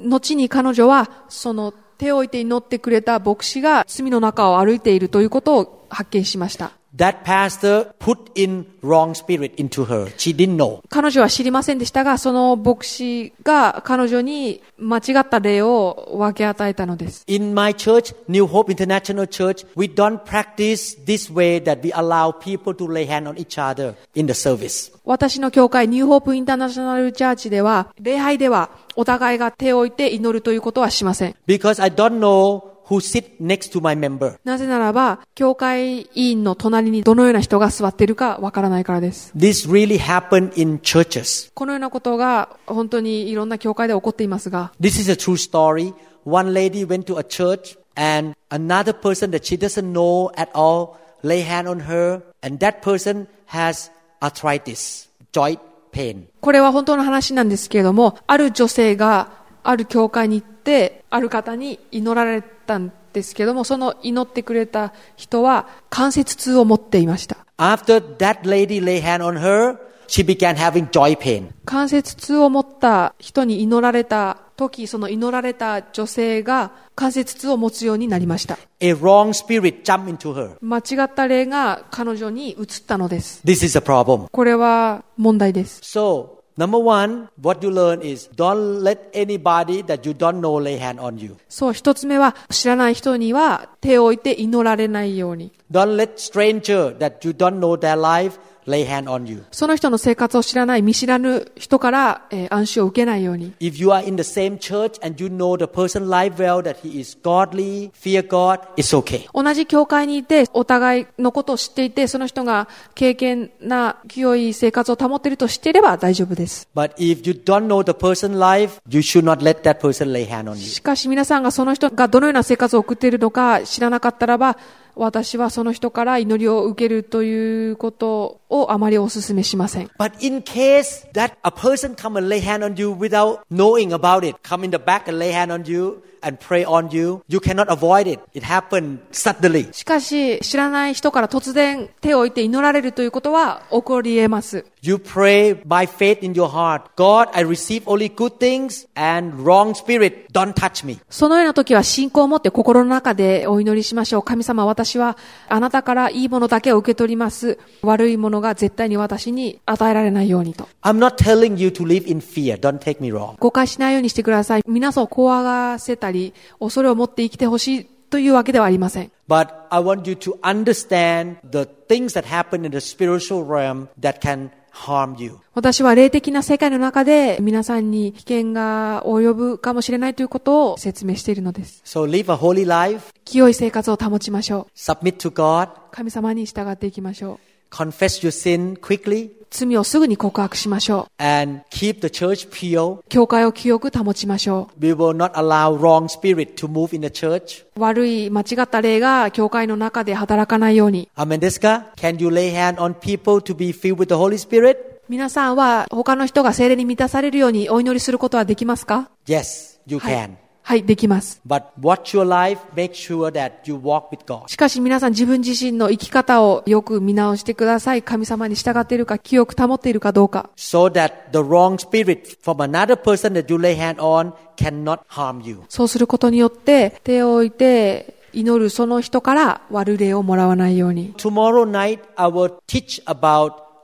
後に彼女は、その手を置いて祈ってくれた牧師が罪の中を歩いているということを発見しました。That pastor put in wrong spirit into her. She didn't know. 彼女は知りませんでしたが、その牧師が彼女に間違った霊を分け与えたのです。In my church, New Hope International Church, we don't practice this way that we allow people to lay hand on each other in the service. 私の教会、ニューホープインターナショナルチャーチでは、礼拝ではお互いが手を置いて祈るということはしません。Because I don't know who sit next to my member. なぜならば、教会委員の隣にどのような人が座っているかわからないからです。This really happened in churches. このようなことが本当にいろんな教会で起こっていますが、This is a true story. One lady went to a church and another person that she doesn't know at all lay hand on her and that person has arthritis, joint pain. これは本当の話なんですけれども、ある女性がある教会に行って、ある方に祈られった、その祈ってくれた人は関節痛を持っていました。関節痛を持った人に祈られた時、その祈られた女性が関節痛を持つようになりました。間違った例が彼女にうつったのです。これは問題です。Number one, what you learn is don't let anybody that you don't know lay hand on you. そう、一つ目は知らない人には手を置いて祈られないように。Don't let stranger that you don't know their life lay hand on you. その人の生活を知らない見知らぬ人から、えー暗視を受けないように。If you are in the same church and you know the person life well, that he is godly, fear God, it's okay. 同じ教会にいて、お互いのことを知っていて、その人が経験な清い生活を保っていると知っていれば大丈夫です。But if you don't know the person life, you should not let that person lay hand on you. しかし皆さんがその人がどのような生活を送っているのか知らなかったらば、私はその人から祈りを受けるということをあまりお勧めしません。But in case that a person come and lay hand on you without knowing about it, come in the back and lay hand on you and pray on you, you cannot avoid it. It happened suddenly. しかし、知らない人から突然手を置いて祈られるということは起こり得ます。You pray by faith in your heart. God, I receive only good things and wrong spirit, don't touch me. そのような時は信仰を持って心の中でお祈りしましょう。神様、私私はあなたからいいものだけを受け取ります。悪いものが絶対に私に与えられないようにと。I'm not telling you to live in fear. Don't take me wrong. 誤解しないようにしてください。皆さんを怖がせたり、恐れを持って生きてほしいというわけではありません。But I want you to understand the things that happen in the spiritual realm that can. 私は霊的な世界の中で皆さんに危険が及ぶかもしれないということを説明しているのです。So live a holy life, 清い生活を保ちましょう。submit to God, 神様に従っていきましょ confess your sin quickly, う。罪をすぐに告白しましょ and keep the church pure. う。教会を清く保ちましょ We will not allow wrong spirit to move in the church. う。悪い間違った霊が教会の中で働かないように。Amen. Desu ka? Can you lay hand on people to be filled with the Holy Spirit? 皆さんは他の人が精霊に満たされるようにお祈りすることはできますか Yes, you はい can.。はい、できます。しかし皆さん自分自身の生き方をよく見直してください。神様に従っているか、清く保っているかどうか。そうすることによって、手を置いて、祈るその人から悪霊をもらわないように。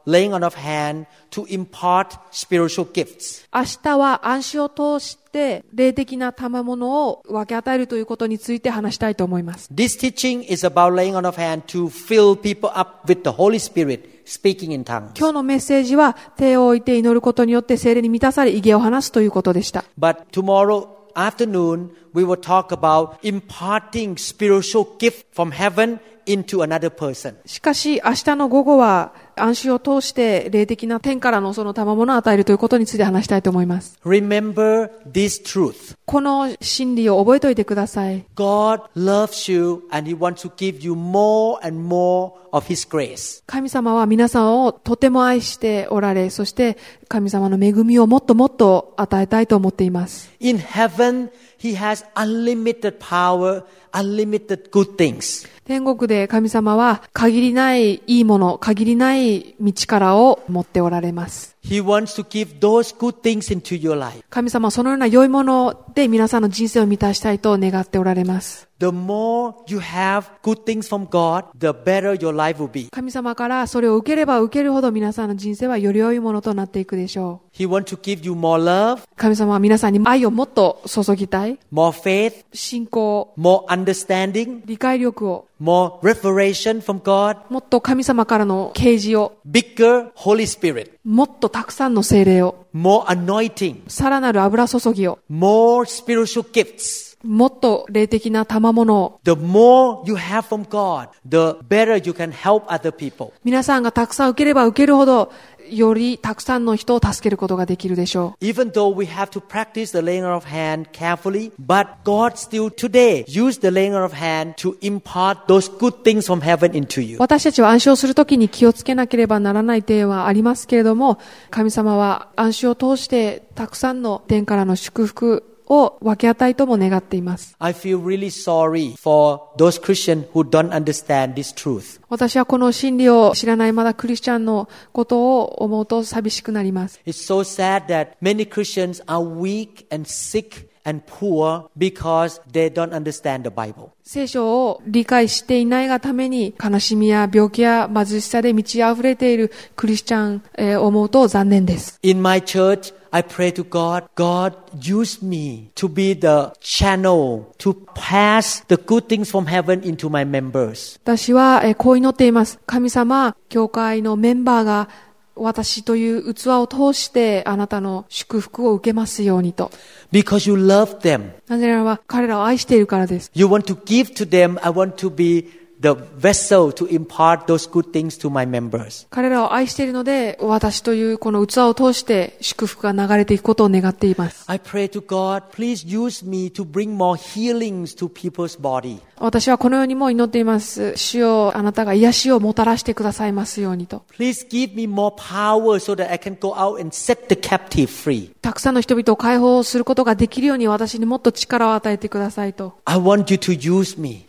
Laying on of hand to impart spiritual gifts. 明日は暗視を通して霊的な賜物を分け与えるということについて話したいと思います。This teaching is about laying on of hand to fill people up with the Holy Spirit, speaking in tongues. 今日のメッセージは手を置いて祈ることによって精霊に満たされ威厳を話すということでした。But tomorrow afternoon, we will talk about imparting spiritual gift from heaven into another person. しかし明日の午後は暗視を通して霊的な天からのその賜物を与えるということについて話したいと思います。Remember this truth. この真理を覚えておいてください。God loves you and He wants to give you more and more of His grace. 神様は皆さんをとても愛しておられ、そして神様の恵みをもっともっと与えたいと思っています。In heaven, He has unlimited power, unlimited good things. 天国で神様は限りないいいもの、限りない道からを持っておられます。He wants to give those good things into your life. 神様はそのような良いもので皆さんの人生を満たしたいと願っておられます。The more you have good things from God, the better your life will be. 神様からそれを受ければ受けるほど皆さんの人生はより良いものとなっていくでしょう。He wants to give you more love, 神様は皆さんに愛をもっと注ぎたい。more faith, 信仰、more understanding, 理解力を、more revelation from God, もっと神様からの啓示を、bigger Holy Spirit, もっとたくさんの精霊を、more anointing, さらなる油注ぎを、more spiritual gifts. もっと霊的な賜物を、The more you have from God, the better you can help other people. 皆さんがたくさん受ければ受けるほど、よりたくさんの人を助けることができるでしょ Even though we have to practice the laying of hand carefully, but God still today use the laying of hand to impart those good things from heaven into う。you. 私たちは暗視をするときに気をつけなければならない点はありますけれども、神様は暗視を通してたくさんの天からの祝福を分け与えとも願っています。I feel really sorry for those Christians who don't understand this truth. 私はこの真理を知らないまだクリスチャンのことを思うと寂しくなります。It's so sad that many Christians are weak and sick and poor because they don't understand the Bible. 聖書を理解していないがために悲しみや病気や貧しさで満ち溢れているクリスチャンえーを思うと残念です。In my church, I pray to God, God, use me to be the channel to pass the good things from heaven into my members. 私はえーこう祈っています。神様、教会のメンバーが私という器を通してあなたの祝福を受けますようにと。Because you love them. なぜならば彼らを愛しているからです。You want to give to them. I want to be the vessel to impart those good things to my members. 彼らを愛しているので、私というこの器を通して祝福が流れていくことを願っています。I pray to God, please use me to bring more healings to people's body. 私はこのようにも祈っています。主よあなたが癒しをもたらしてくださいますようにと。たくさんの人々を解放することができるように私にもっと力を与えてくださいと。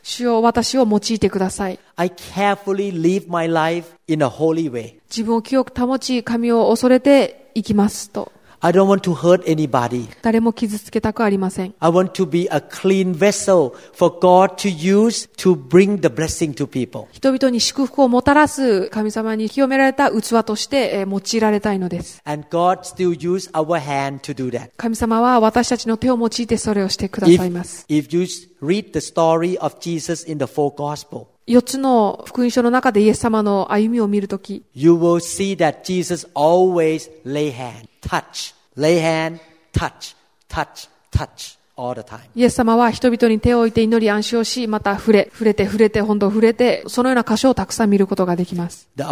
主よ私を用いてください。自分を清く保ち、神を恐れていきますと。I don't want to hurt anybody. I want to be a clean vessel for God to use to bring the blessing to people. 人々に祝福をもたらす神様に清められた器として用いられたいのです。And God still uses our hand to do that. 神様は私たちの手を用いてそれをしてくださいます。If, if you read the story of Jesus in the four gospels, 四つの福音書の中でイエス様の歩みを見るとき、You will see that Jesus always lay hand, touch, lay hand, touch, touch, touch. イエス様は人々に手を置いて祈り安心をし、また触れ、触れて触れて、本当触れて、そのような箇所をたくさん見ることができます。使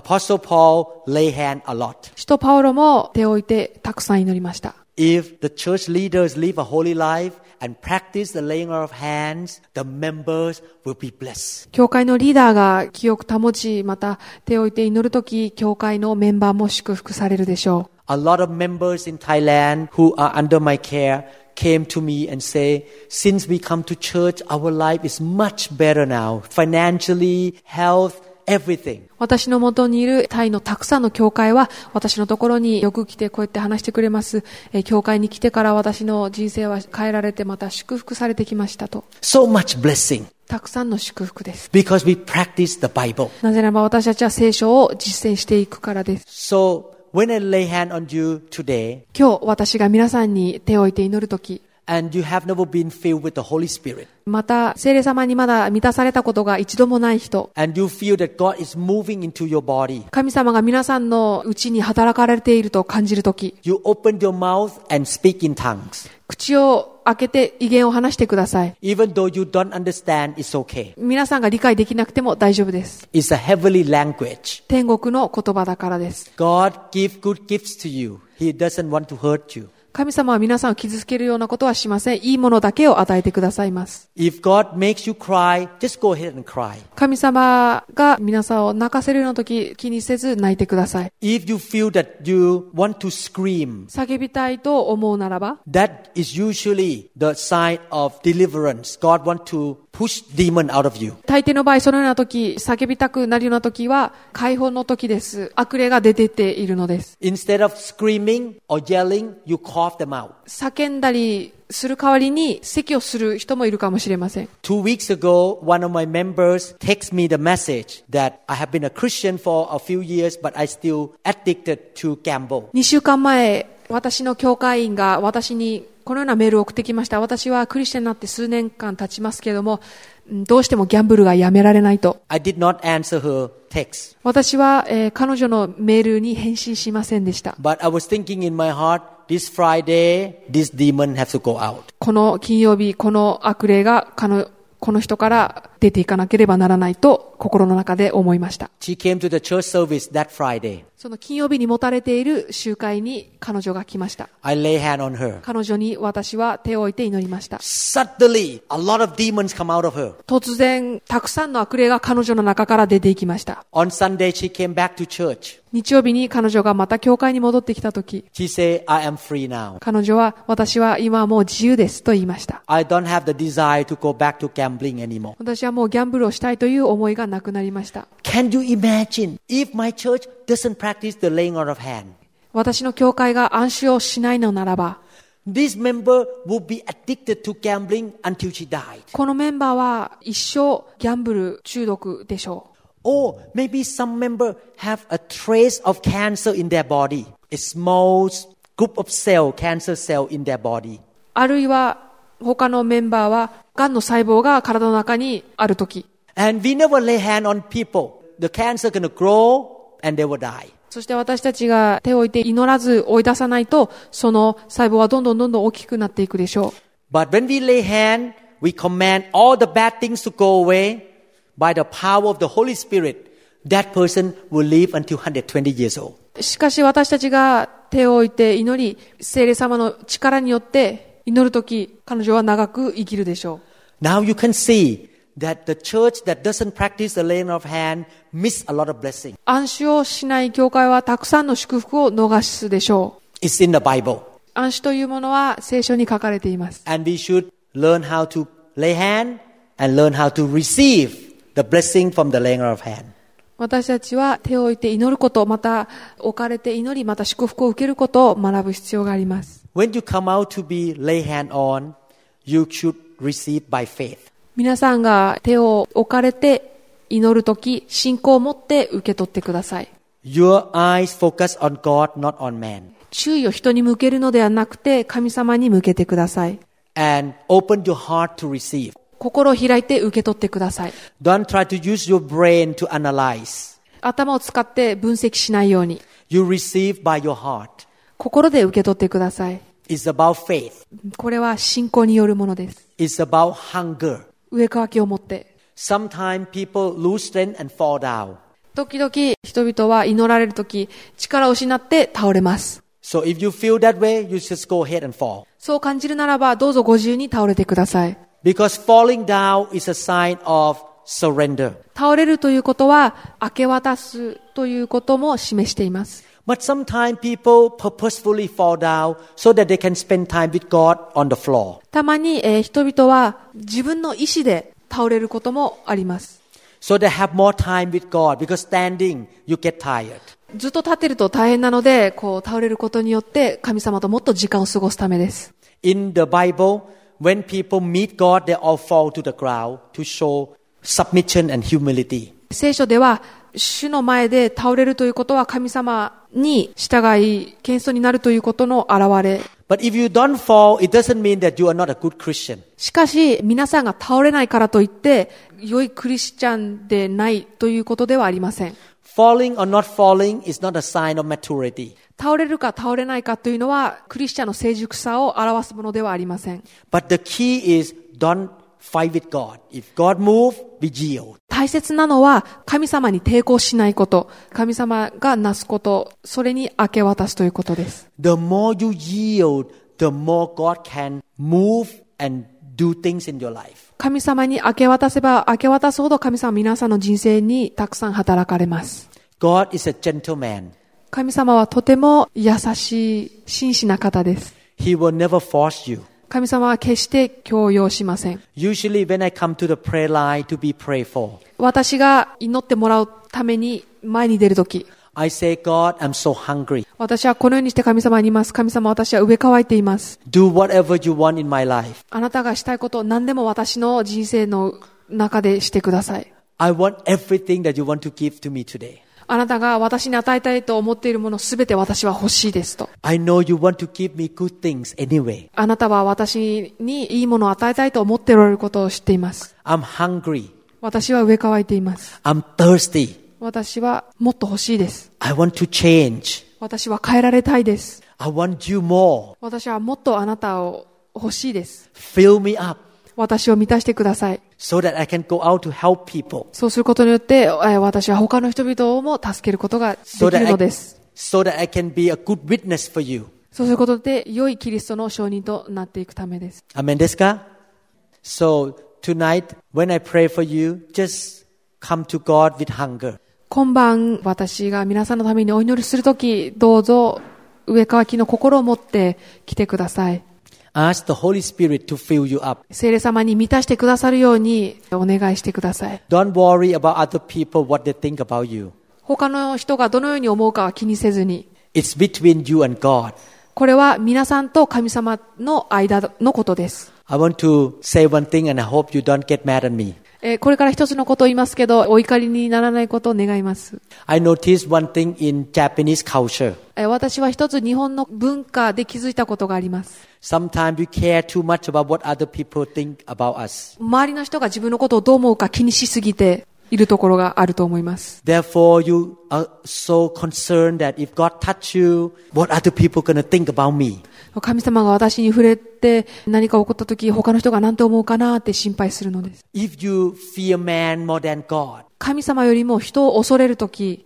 徒パウロも手を置いてたくさん祈りました。If the church leaders live a holy life and practice the laying on of hands, the members will be blessed. 教会のリーダーが清く保ち、また手を置いて祈るとき、教会のメンバーも祝福されるでしょう。 A lot of members in Thailand who are under my care came to me and say, since we come to church, our life is much better now, financially, health, everything. 私の元にいるタイのたくさんの教会は、私のところによく来てこうやって話してくれます。えー教会に来てから私の人生は変えられて、また祝福されてきましたと。So much blessing たくさんの祝福です。because we practice the Bible. なぜならば私たちは聖書を実践していくからです。So when I lay hand on you today 今日私が皆さんに手を置いて祈るとき、and you have never been filled with the Holy Spirit また聖霊様にまだ満たされたことが一度もない人、and you feel that God is moving into your body, 神様が皆さんのうちに働かれていると感じるとき、you open your mouth and speak in tongues. 口を開けて威厳を話してください。Even though you don't understand, it's okay. 皆さんが理解できなくても大丈夫です。It's a heavenly language. 天国の言葉だからです。God give good gifts to you. He doesn't want to hurt you. 神様は皆さんを傷つけるようなことはしません。いいものだけを与えてくださいます。神様が皆さんを泣かせるような時気にせず泣いてください。叫びたいと思うならば、push demon out of you. 大抵の場合そのような時、叫びたくなるような時は解放の時です。悪霊が出てっているのです。Instead of screaming or yelling, you cough them out. 叫んだりする代わりに咳をする人もいるかもしれません。Two weeks ago, one of my members texted me the message that I have been a Christian for a few years, but I still addicted to gamble. 2週間前、私の教会員が私にこのようなメールを送ってきました。私はクリスチャンになって数年間経ちますけれども、うんどうしてもギャンブルがやめられないと。私は、えー彼女のメールに返信しませんでした。heart, this Friday, this. この金曜日、この悪霊がこの人から出ていかなければならないと心の中で思いました。その金曜日に持たれている集会に彼女が来ました。彼女に私は手を置いて祈りました。突然、たくさんの悪霊が彼女の中から出ていきました。日曜日に彼女がまた教会に戻ってきたとき、彼女は私は今はもう自由ですと言いました。私はもうギャンブルをしたいという思いがなくなりました。Can you imagine if my church doesn't practice the laying on of hand? 私の教会が暗視をしないのならば、This member will be addicted to gambling until she died. このメンバーは一生ギャンブル中毒でしょう。Or maybe some member have a trace of cancer in their body. A small group of cell, cancer cell in their body. あるいは他のメンバーは、癌の細胞が体の中にあるとき、And we never lay hand on people. The cancer gonna grow and they will die. そして私たちが手を置いて祈らず追い出さないと、その細胞はどんどんどんどん大きくなっていくでしょ But when we lay hand, we command all the bad things to go away by the power of the Holy Spirit. That person will live until 120 years old. う。しかし私たちが手を置いて祈り、聖霊様の力によって祈るとき、彼女は長く生きるでしょう。Now you can see that the church that doesn't practice the laying of hand miss a lot of blessing. 暗視をしない教会はたくさんの祝福を逃すでしょう。It's in the Bible. 暗視というものは聖書に書かれています。And we should learn how to lay hand and learn how to receive the blessing from the laying of hand. 私たちは手を置いて祈ること、また置かれて祈り、また祝福を受けることを学ぶ必要があります。When you come out to be lay hand on, you should receive by faith. 皆さんが手を置かれて祈るとき、信仰を持って受け取ってください。Your eyes focus on God, not on man. 注意を人に向けるのではなくて、神様に向けてください。And open your heart to receive. 心を開いて受け取ってください。Don't try to use your brain to analyze. 頭を使って分析しないように、You receive by your heart. 心で受け取ってください。これは信仰によるものです。上乾きを持って。時々人々は祈られるとき、力を失って倒れます。So if you feel that way, you just go ahead and fall. そう感じるならば、どうぞご自由に倒れてください。倒れるということは、明け渡すということも示しています。But sometimes people purposefully fall down so that they can spend time with God on the floor. たまに、えー人々は自分の意思で倒れることもあります。 So they have more time with God because standing, you get tired. ずっと立ってると大変なので、こう倒れることによって神様ともっと時間を過ごすためです。 In the Bible, when people meet God, they all fall to the ground to show submission and humility. 聖書では、 主の前で倒れるということは神様に従い、謙遜になるということの表れ。しかし、皆さんが倒れないからといって、良いクリスチャンでないということではありません。倒れるか倒れないかというのは、クリスチャンの成熟さを表すものではありません。Fight with God. If God move, we yield. 大切なのは、神様に抵抗しないこと、神様がなすこと、それに明け渡すということです。The more you yield, the more God can move and do things in your life. 神様に明け渡せば明け渡すほど神様は皆さんの人生にたくさん働かれます。God is a gentleman. 神様はとても優しい、真摯な方です。He will never force you. 神様は決して強要しません。Usually when I come to the prayer line to be prayed for, 私が祈ってもらうために前に出るとき、I say, God, I'm so hungry. 私はこのようにして神様に言います。神様私は上乾いています。Do whatever you want in my life. あなたがしたいことを何でも私の人生の中でしてください。I want everything that you want to give to me today. あなたが私に与えたいと思っているものすべて私は欲しいですと。I know you want to give me good things anyway. あなたは私にいいものを与えたいと思っておられることを知っています。I'm hungry. 私は上乾いています。I'm thirsty. 私はもっと欲しいです。I want to change. 私は変えられたいです。I want you more. 私はもっとあなたを欲しいです。Fill me up 私を満たしてください。そうすることによって、私は他の人々をも助けることができるのです。そうすることで、良いキリストの証人となっていくためです。今晩、私が皆さんのためにお祈りするとき、どうぞ、上川きの心を持って来てください。Ask the Holy Spirit to fill you up. 聖霊様に満たしてくださるようにお願いしてください。Don't worry about other people, what they think about you. 他の人がどのように思うかは気にせずに、It's between you and God. これは皆さんと神様の間のことです。I want to say one thing and I hope you don't get mad at me. えーこれから一つのことを言いますけど、お怒りにならないことを願います。I noticed one thing in Japanese culture. えー私は一つ日本の文化で気づいたことがあります。Sometimes we care too much about what other people think about us. 周りの人が自分のことをどう思うか気にしすぎているところがあると思います。Therefore, you are so concerned that if God touch you, what other people gonna think about me? 神様が私に触れて何か起こった時、他の人が何て思うかなって心配するのです。If you fear man more than God, 神様よりも人を恐れる時、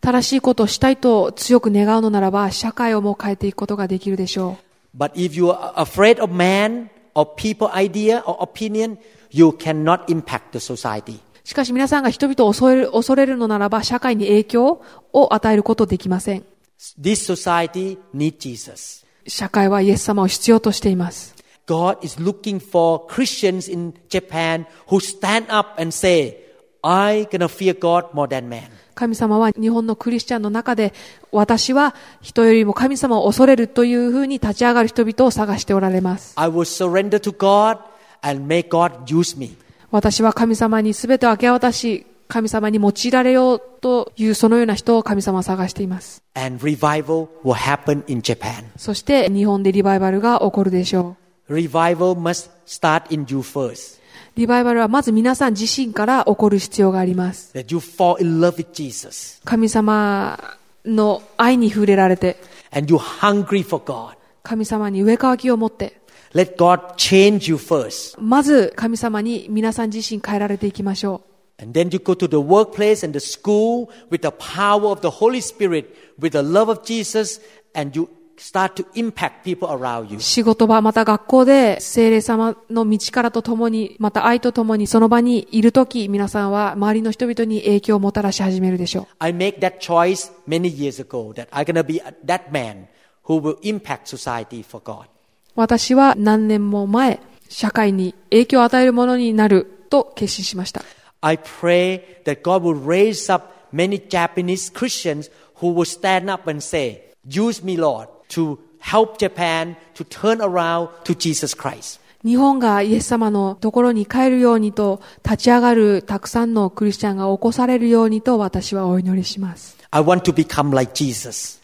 正しいことをしたいと強く願うのならば、社会をも変えていくことができるでしょ But if you are afraid of man or people idea or opinion, you cannot impact the society. う。しかし皆さんが人々を恐れる恐れるのならば、社会に影響を与えることできません。This society needs Jesus. 社会はイエス様を必要としています。God is looking for Christians in Japan who stand up and say, I gonna fear God more than man. 神様は日本のクリスチャンの中で、私は人よりも神様を恐れるというふうに立ち上がる人々を探しておられます。I will surrender to God and may God use me. 私は神様に全てを明け渡し、神様に用いられようというそのような人を神様は探しています。And revival will happen in Japan. そして日本でリバイバルが起こるでしょ Revival must start in you first. リバイバルはまず皆さん自身から起こる必要があります。神様の愛に触れられて、神様に上書きを持って、まず神様に皆さん自身変えられていきましょう。仕事場、また学校で精霊様の道からとともに、また愛とともに、その場にいるとき、皆さんは周りの人々に影響をもたらし始めるでしょう。私は何年も前、社会に影響を与えるものになると決心しました。I pray that God will raise up many Japanese Christians who will stand up and say, use me, Lord. To help Japan to turn around to Jesus Christ. 日本がイエス様のところに帰るようにと、立ち上がるたくさんのクリスチャンが起こされるようにと私はお祈りします。I want to become like Jesus.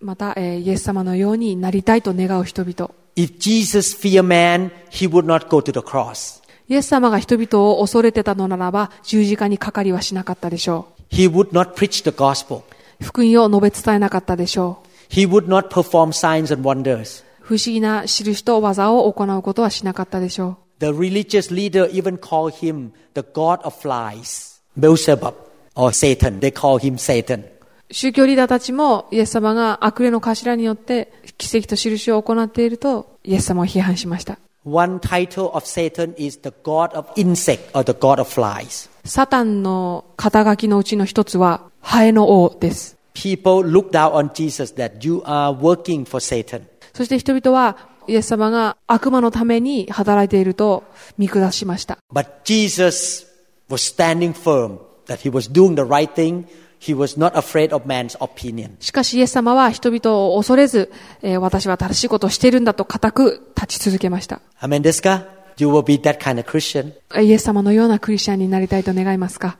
また、えーイエス様のようになりたいと願う人々。If Jesus feared man, he would not go to the cross. イエス様が人々を恐れてたのならば、十字架にかかりはしなかったでしょ He would not preach the gospel. う。福音を述べ伝えなかったでしょう。He would not perform signs and wonders. 不思議な印と技を行うことはしなかったでしょ The religious leader even called him the god of flies, Beelzebub or Satan. They call him Satan. う。宗教リーダーたちもイエス様が悪霊の頭によって奇跡と印を行っているとイエス様を批判しました。One title of Satan is the god of insect or the god of flies. サタンの肩書きのうちの一つはハエの王です。People look down on Jesus that you are working for Satan. そして人々はイエス様が悪魔のために働いていると見下しました。But Jesus was standing firm that he was doing the right thing. He was not afraid of man's opinion. しかしイエス様は人々を恐れず、えー私は正しいことをしているんだと固く立ち続けました。Amen ですかイエス様のようなクリスチャンになりたいと願いますか？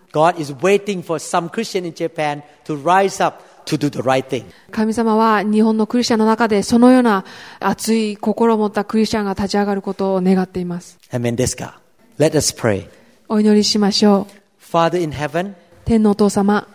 神様は日本のクリスチャンの中でそのような熱い心を持ったクリスチャンが立ち上がることを願っています。お祈りしましょう。天のお父様、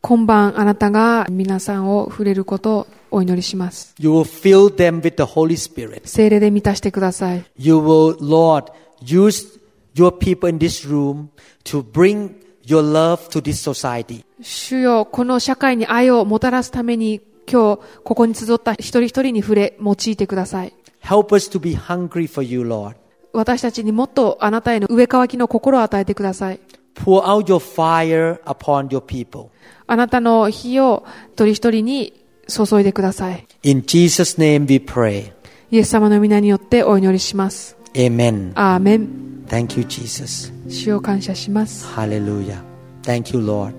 今晩あなたが皆さんを触れることお祈りします。You will fill them with the Holy Spirit. 聖霊で満たしてください。You will, Lord, use your people in this room to bring your love to this society. 主よ、この社会に愛をもたらすために今日ここに集った一人一人に触れ、用いてください。Help us to be hungry for you, Lord. 私たちにもっとあなたへの上乾きの心を与えてください。Pour out your fire upon your people. あなたの火を一人一人に注いでください。In Jesus' name we pray. イエス様の皆によってお祈りします。Amen. アーメン。Thank you, Jesus. 主を感謝します。Hallelujah. Thank you, Lord.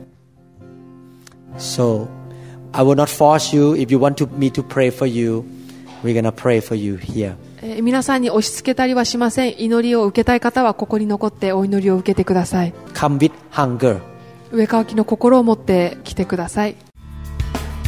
So, I will not force you. If you want to, me to pray for you, we're going to pray for you here. えー皆さんに押し付けたりはしません。祈りを受けたい方はここに残ってお祈りを受けてください。Come with hunger. 上乾きの心を持って来てください。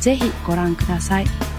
ぜひご覧ください。